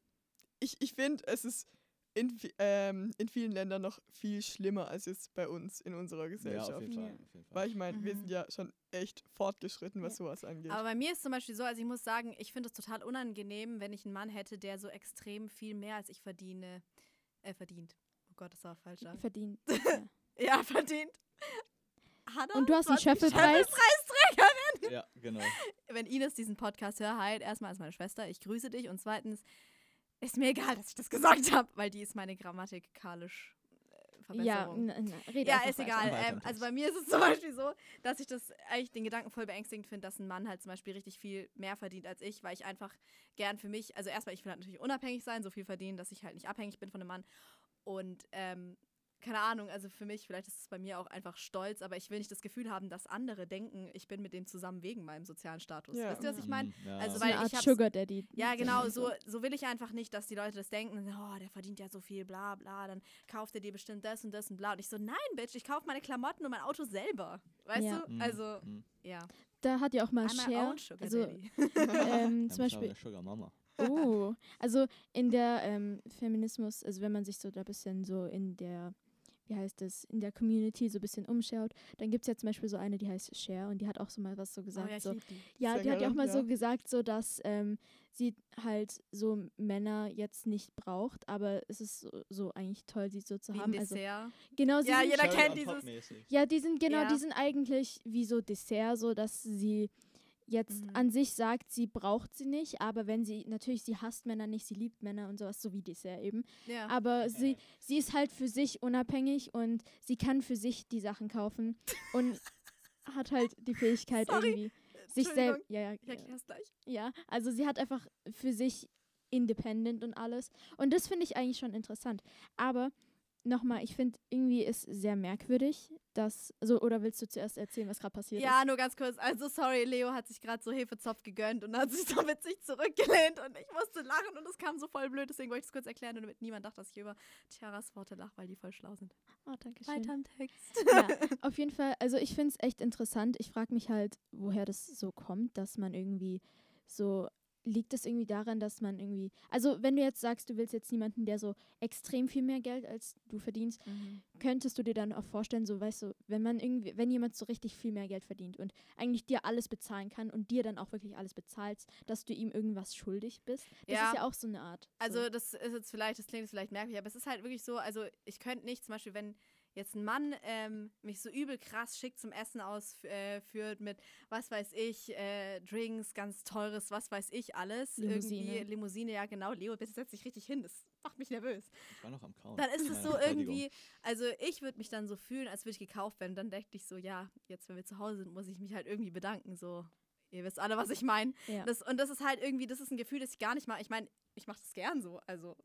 ich, ich finde, es ist in, ähm, in vielen Ländern noch viel schlimmer als jetzt bei uns in unserer Ja, Gesellschaft. auf jeden Fall. Ja. Auf jeden Fall. Weil ich meine, wir Mhm. sind ja schon echt fortgeschritten, was Ja. sowas angeht. Aber bei mir ist zum Beispiel so, also ich muss sagen, ich finde es total unangenehm, wenn ich einen Mann hätte, der so extrem viel mehr als ich verdiene, äh, verdient. Oh Gott, das war falsch. verdient. ja. Ja, verdient. Hannah, Und du hast einen Schöffelpreis. Schöffelpreisträgerin. ja, genau. Wenn Ines diesen Podcast hört, hi, erstmal als meine Schwester, ich grüße dich und zweitens ist mir egal, dass ich das gesagt habe, weil die ist meine grammatikalisch äh, Ja, Verbesserung. n- n- red Ja, ist egal. Ähm, also bei mir ist es zum Beispiel so, dass ich das eigentlich den Gedanken voll beängstigend finde, dass ein Mann halt zum Beispiel richtig viel mehr verdient als ich, weil ich einfach gern für mich, also erstmal, ich will halt natürlich unabhängig sein, so viel verdienen, dass ich halt nicht abhängig bin von einem Mann. Und ähm, keine Ahnung, also für mich, vielleicht ist es bei mir auch einfach stolz, aber ich will nicht das Gefühl haben, dass andere denken, ich bin mit dem zusammen wegen meinem sozialen Status. Ja. Wisst ihr, was ich meine? Mhm, ja. Also, So weil eine Art ich Sugar Daddy. Ja, genau, so, so will ich einfach nicht, dass die Leute das denken, oh, der verdient ja so viel, bla bla, dann kauft er dir bestimmt das und das und bla. Und ich so, nein, Bitch, ich kaufe meine Klamotten und mein Auto selber. Weißt Ja. du? Mhm, Also, mhm. ja. Da hat ja auch mal Cher, also ähm, zum du Beispiel, Sugar Mama. oh, also in der ähm, Feminismus, also wenn man sich so da ein bisschen so in der, wie heißt es, in der Community so ein bisschen umschaut, dann gibt es ja zum Beispiel so eine, die heißt Cher und die hat auch so mal was so Oh, gesagt, ja, ich so, die. Ja, die hat ja auch mal ja. so gesagt, so dass ähm, sie halt so Männer jetzt nicht braucht, aber es ist so, so eigentlich toll, sie so zu Wie ein haben. Also Dessert. genau, sie Ja, sind, jeder kennt dieses- ja, die sind genau, Ja. die sind eigentlich wie so Dessert, so dass sie jetzt Mhm. an sich sagt, sie braucht sie nicht, aber wenn sie, natürlich, sie hasst Männer nicht, sie liebt Männer und sowas, so wie Dessert eben. Ja. Aber sie, sie ist halt für sich unabhängig und sie kann für sich die Sachen kaufen und hat halt die Fähigkeit Sorry. irgendwie sich selbst. Ja, ja, Ich erklär's gleich. ja, also sie hat einfach für sich independent und alles. Und das finde ich eigentlich schon interessant. Aber nochmal, ich finde irgendwie ist sehr merkwürdig, dass, so, oder willst du zuerst erzählen, was gerade passiert Ja, ist? nur ganz kurz. Also, sorry, Leo hat sich gerade so Hefezopf gegönnt und hat sich so witzig zurückgelehnt und ich musste lachen und es kam so voll blöd. Deswegen wollte ich es kurz erklären, damit niemand dachte, dass ich über Tiaras Worte lache, weil die voll schlau sind. Oh, danke schön. Weiter im Text. ja, auf jeden Fall, also ich finde es echt interessant. Ich frage mich halt, woher das so kommt, dass man irgendwie so, liegt es irgendwie daran, dass man irgendwie, also wenn du jetzt sagst, du willst jetzt niemanden, der so extrem viel mehr Geld als du verdienst, könntest du dir dann auch vorstellen, so weißt du, wenn man irgendwie, wenn jemand so richtig viel mehr Geld verdient und eigentlich dir alles bezahlen kann und dir dann auch wirklich alles bezahlst, dass du ihm irgendwas schuldig bist, das Ja. ist ja auch so eine Art. Also so. das ist jetzt vielleicht, das klingt jetzt vielleicht merkwürdig, aber es ist halt wirklich so, also ich könnte nicht, zum Beispiel, wenn jetzt ein Mann ähm, mich so übel krass schick zum Essen ausführt mit, was weiß ich, äh, Drinks, ganz teures, was weiß ich, alles. Limousine. Irgendwie Limousine, ja genau. Leo, bitte setz dich richtig hin, das macht mich nervös. Ich war noch am Kauen. Dann ist es so irgendwie, also ich würde mich dann so fühlen, als würde ich gekauft werden. Dann dachte ich so, ja, jetzt wenn wir zu Hause sind, muss ich mich halt irgendwie bedanken. So, ihr wisst alle, was ich meine. ja. Das, und das ist halt irgendwie, das ist ein Gefühl, das ich gar nicht mache. Ich meine, ich mache das gern so. Also,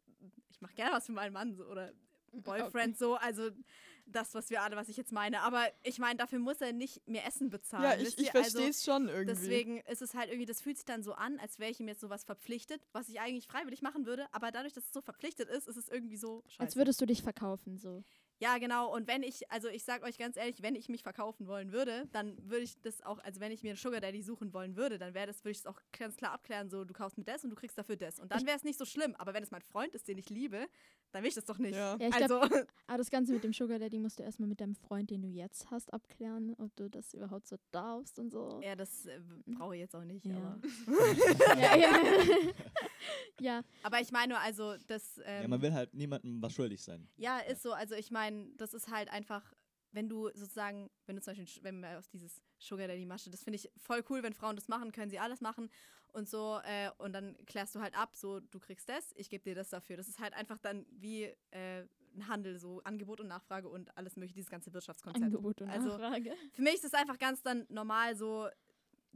ich mache gern was für meinen Mann so oder Boyfriend so. Also, das, was wir alle, was ich jetzt meine. Aber ich meine, dafür muss er nicht mir Essen bezahlen. Ja, ich, ich verstehe es schon irgendwie. Deswegen ist es halt irgendwie, das fühlt sich dann so an, als wäre ich ihm jetzt sowas verpflichtet, was ich eigentlich freiwillig machen würde. Aber dadurch, dass es so verpflichtet ist, ist es irgendwie so scheiße. Als würdest du dich verkaufen, so. Ja, genau. Und wenn ich, also ich sag euch ganz ehrlich, wenn ich mich verkaufen wollen würde, dann würde ich das auch, also wenn ich mir einen Sugar Daddy suchen wollen würde, dann wäre das, würde ich es auch ganz klar abklären, so du kaufst mir das und du kriegst dafür das. Und dann wäre es nicht so schlimm. Aber wenn es mein Freund ist, den ich liebe, dann will ich das doch nicht. Ja. Ja, ich also, Aber das Ganze mit dem Sugar Daddy musst du erstmal mit deinem Freund, den du jetzt hast, abklären, ob du das überhaupt so darfst und so. ja, das äh, brauche ich jetzt auch nicht. Ja. Aber, ja, ja. ja, aber ich meine nur, also das, ähm, ja, man will halt niemandem was schuldig sein. Ja, ist so. Also ich meine, das ist halt einfach, wenn du sozusagen, wenn du zum Beispiel, wenn wir aus dieses Sugar Daddy Masche, das finde ich voll cool, wenn Frauen das machen, können sie alles machen und so. Äh, und dann klärst du halt ab, so du kriegst das, ich gebe dir das dafür. Das ist halt einfach dann wie äh, ein Handel, so Angebot und Nachfrage und alles mögliche, dieses ganze Wirtschaftskonzept. Angebot und Also, Nachfrage. Für mich ist es einfach ganz dann normal so,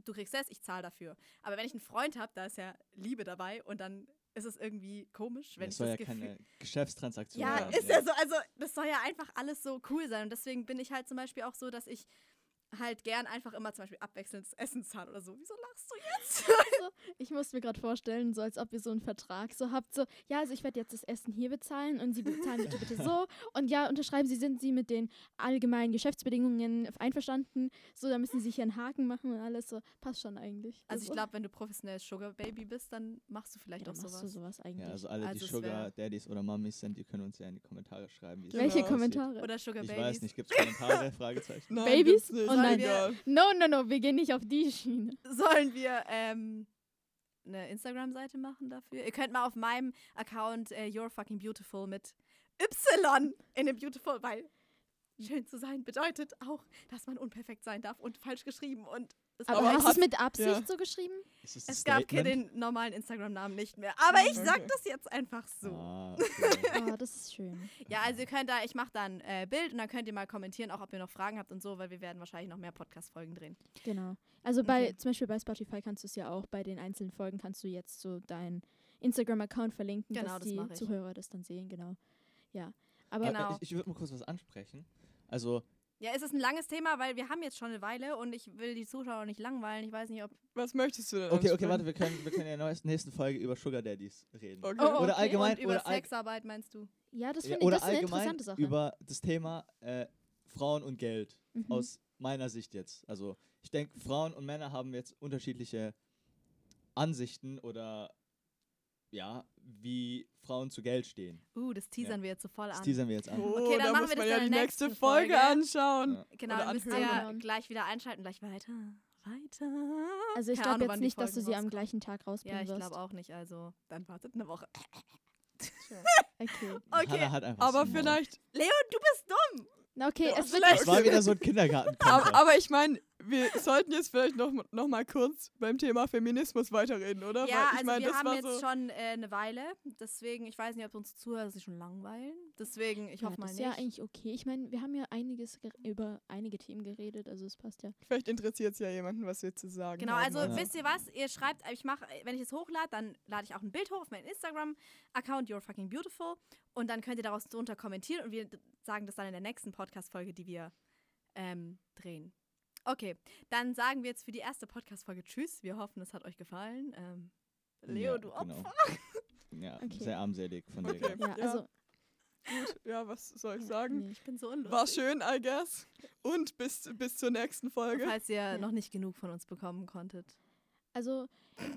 du kriegst das, ich zahle dafür. Aber wenn ich einen Freund habe, da ist ja Liebe dabei und dann ist es irgendwie komisch, wenn es ich soll das ja Gefühl, keine Geschäftstransaktion ja, werden. ist ja so. Also, das soll ja einfach alles so cool sein. Und deswegen bin ich halt zum Beispiel auch so, dass ich halt gern einfach immer zum Beispiel abwechselndes Essen zahle oder so. Wieso lachst du jetzt? Ich muss mir gerade vorstellen, so als ob ihr so einen Vertrag so habt, so, ja, also ich werde jetzt das Essen hier bezahlen und Sie bezahlen bitte bitte so und ja, unterschreiben Sie, sind Sie mit den allgemeinen Geschäftsbedingungen einverstanden? So, da müssen Sie sich hier einen Haken machen und alles so, passt schon eigentlich. Also, ich so. glaube, wenn du professionell Sugar Baby bist, dann machst du vielleicht ja, auch machst sowas. du sowas eigentlich. Ja, also alle, Also die Sugar Daddies oder Mummies sind, die können uns ja in die Kommentare schreiben. Genau. Welche aussieht. Kommentare? Oder Sugar Ich Babys. weiß nicht, gibt es Kommentare? Fragezeichen. Nein, Babys? gibt's nein. Egal. No, no, no, wir gehen nicht auf die Schiene. Sollen wir ähm, eine Instagram-Seite machen dafür? Ihr könnt mal auf meinem Account äh, You're Fucking Beautiful mit Y in dem Beautiful, weil schön zu sein bedeutet auch, dass man unperfekt sein darf und falsch geschrieben und Aber, Aber hast du es mit Absicht ja. so geschrieben? Ist es Es gab Statement? den normalen Instagram-Namen nicht mehr. Aber ich sag das jetzt einfach so. Ah, okay. Oh, das ist schön. Ja, also ihr könnt da, ich mache da ein äh, Bild und dann könnt ihr mal kommentieren, auch ob ihr noch Fragen habt und so, weil wir werden wahrscheinlich noch mehr Podcast-Folgen drehen. Genau. Also bei, Okay. zum Beispiel bei Spotify kannst du es ja auch, bei den einzelnen Folgen kannst du jetzt so deinen Instagram-Account verlinken, Genau, dass das die. Zuhörer das dann sehen, genau. Ja. Aber Genau. Ich, ich würde mal kurz was ansprechen. Also, Ja, es ist ein langes Thema, weil wir haben jetzt schon eine Weile und ich will die Zuschauer nicht langweilen. Ich weiß nicht, ob. Was möchtest du denn? okay, okay, warte, wir können, wir können in der neuesten- nächsten Folge über Sugar Daddies reden. Okay. Oh, Oder okay. allgemein, und über oder, Sexarbeit meinst du? ja, das ja, finde ich oder das ist eine allgemein interessante Sache. über das Thema äh, Frauen und Geld. Mhm. Aus meiner Sicht jetzt. Also, ich denke, Frauen und Männer haben jetzt unterschiedliche Ansichten oder ja, wie Frauen zu Geld stehen. Uh, das teasern wir jetzt so voll Das an. teasern wir jetzt an. Oh, Okay, dann da machen muss wir das man ja die nächste Folge, Folge. anschauen. Ja. Genau, Oder dann müsst ihr anhören. gleich wieder einschalten, gleich weiter. Weiter. also ich glaube jetzt nicht, dass du sie am gleichen Tag rausbringen Ja, ich wirst. glaube auch nicht. Also, dann wartet eine Woche. Okay. Okay. Aber vielleicht, Leo, du bist dumm. Okay, Ja, es wird Das war wieder so ein Kindergarten. aber, aber ich meine, wir sollten jetzt vielleicht noch, noch mal kurz beim Thema Feminismus weiterreden, oder? Ja, Weil ich also mein, wir das haben war jetzt so, schon äh, eine Weile. Deswegen, ich weiß nicht, ob uns Zuhörer sich schon langweilen. Deswegen, ich ja, hoffe mal das ist nicht. ja eigentlich okay. Ich meine, wir haben ja einiges über einige Themen geredet, also es passt ja. Vielleicht interessiert es ja jemanden, was wir zu sagen Genau, haben. also Ja. wisst ihr was? Ihr schreibt, ich mache, wenn ich es hochlade, dann lade ich auch ein Bild hoch auf meinen Instagram-Account, You're Fucking Beautiful. Und dann könnt ihr daraus drunter kommentieren und wir sagen das dann in der nächsten Podcast-Folge, die wir ähm, drehen. Okay, dann sagen wir jetzt für die erste Podcast-Folge Tschüss. Wir hoffen, es hat euch gefallen. Ähm, Leo, ja, du genau. Opfer. Ja, Okay. sehr armselig von dir. Okay. Ja, Ja. also. Gut, ja, was soll ich sagen? Nee. Ich bin so unlustig. War schön, I guess. Und bis, bis zur nächsten Folge. Falls ihr Ja. noch nicht genug von uns bekommen konntet. Also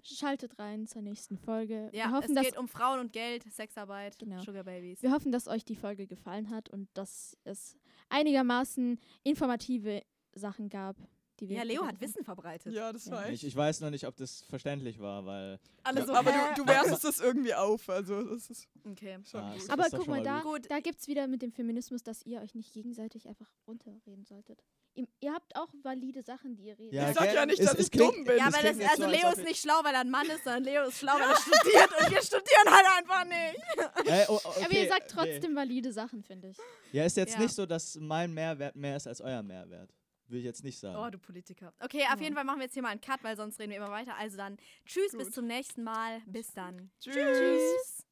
schaltet rein zur nächsten Folge. Ja, wir, hoffen, es dass, geht um Frauen und Geld, Sexarbeit, Genau. Sugar Babies. wir hoffen, dass euch die Folge gefallen hat und dass es einigermaßen informative Sachen gab, die wir. Ja, Leo hat. Wissen verbreitet. Ja, das Ja. war Ich, echt. ich weiß noch nicht, ob das verständlich war, weil. Alle so, Aber du, du wertest das irgendwie auf, also das ist Okay. schon Ah, gut. Aber guck mal, mal da, gut. da gibt es wieder mit dem Feminismus, dass ihr euch nicht gegenseitig einfach runterreden solltet. Ihr, ihr habt auch valide Sachen, die ihr redet. Ja, ich sag ja nicht, es- dass es ich dumm bin. Ja, klingt das, also so, als Leo ist ich- nicht schlau, weil er ein Mann ist, sondern Leo ist schlau, weil er studiert und wir studieren halt einfach nicht. Äh, oh, okay, Aber ihr sagt nee. trotzdem valide Sachen, finde ich. Ja, ist jetzt Ja. nicht so, dass mein Mehrwert mehr ist als euer Mehrwert. Will ich jetzt nicht sagen. Oh, du Politiker. Okay, auf Ja. jeden Fall machen wir jetzt hier mal einen Cut, weil sonst reden wir immer weiter. Also dann, tschüss, bis Gut. zum nächsten Mal. Bis dann. Tschüss. Tschüss.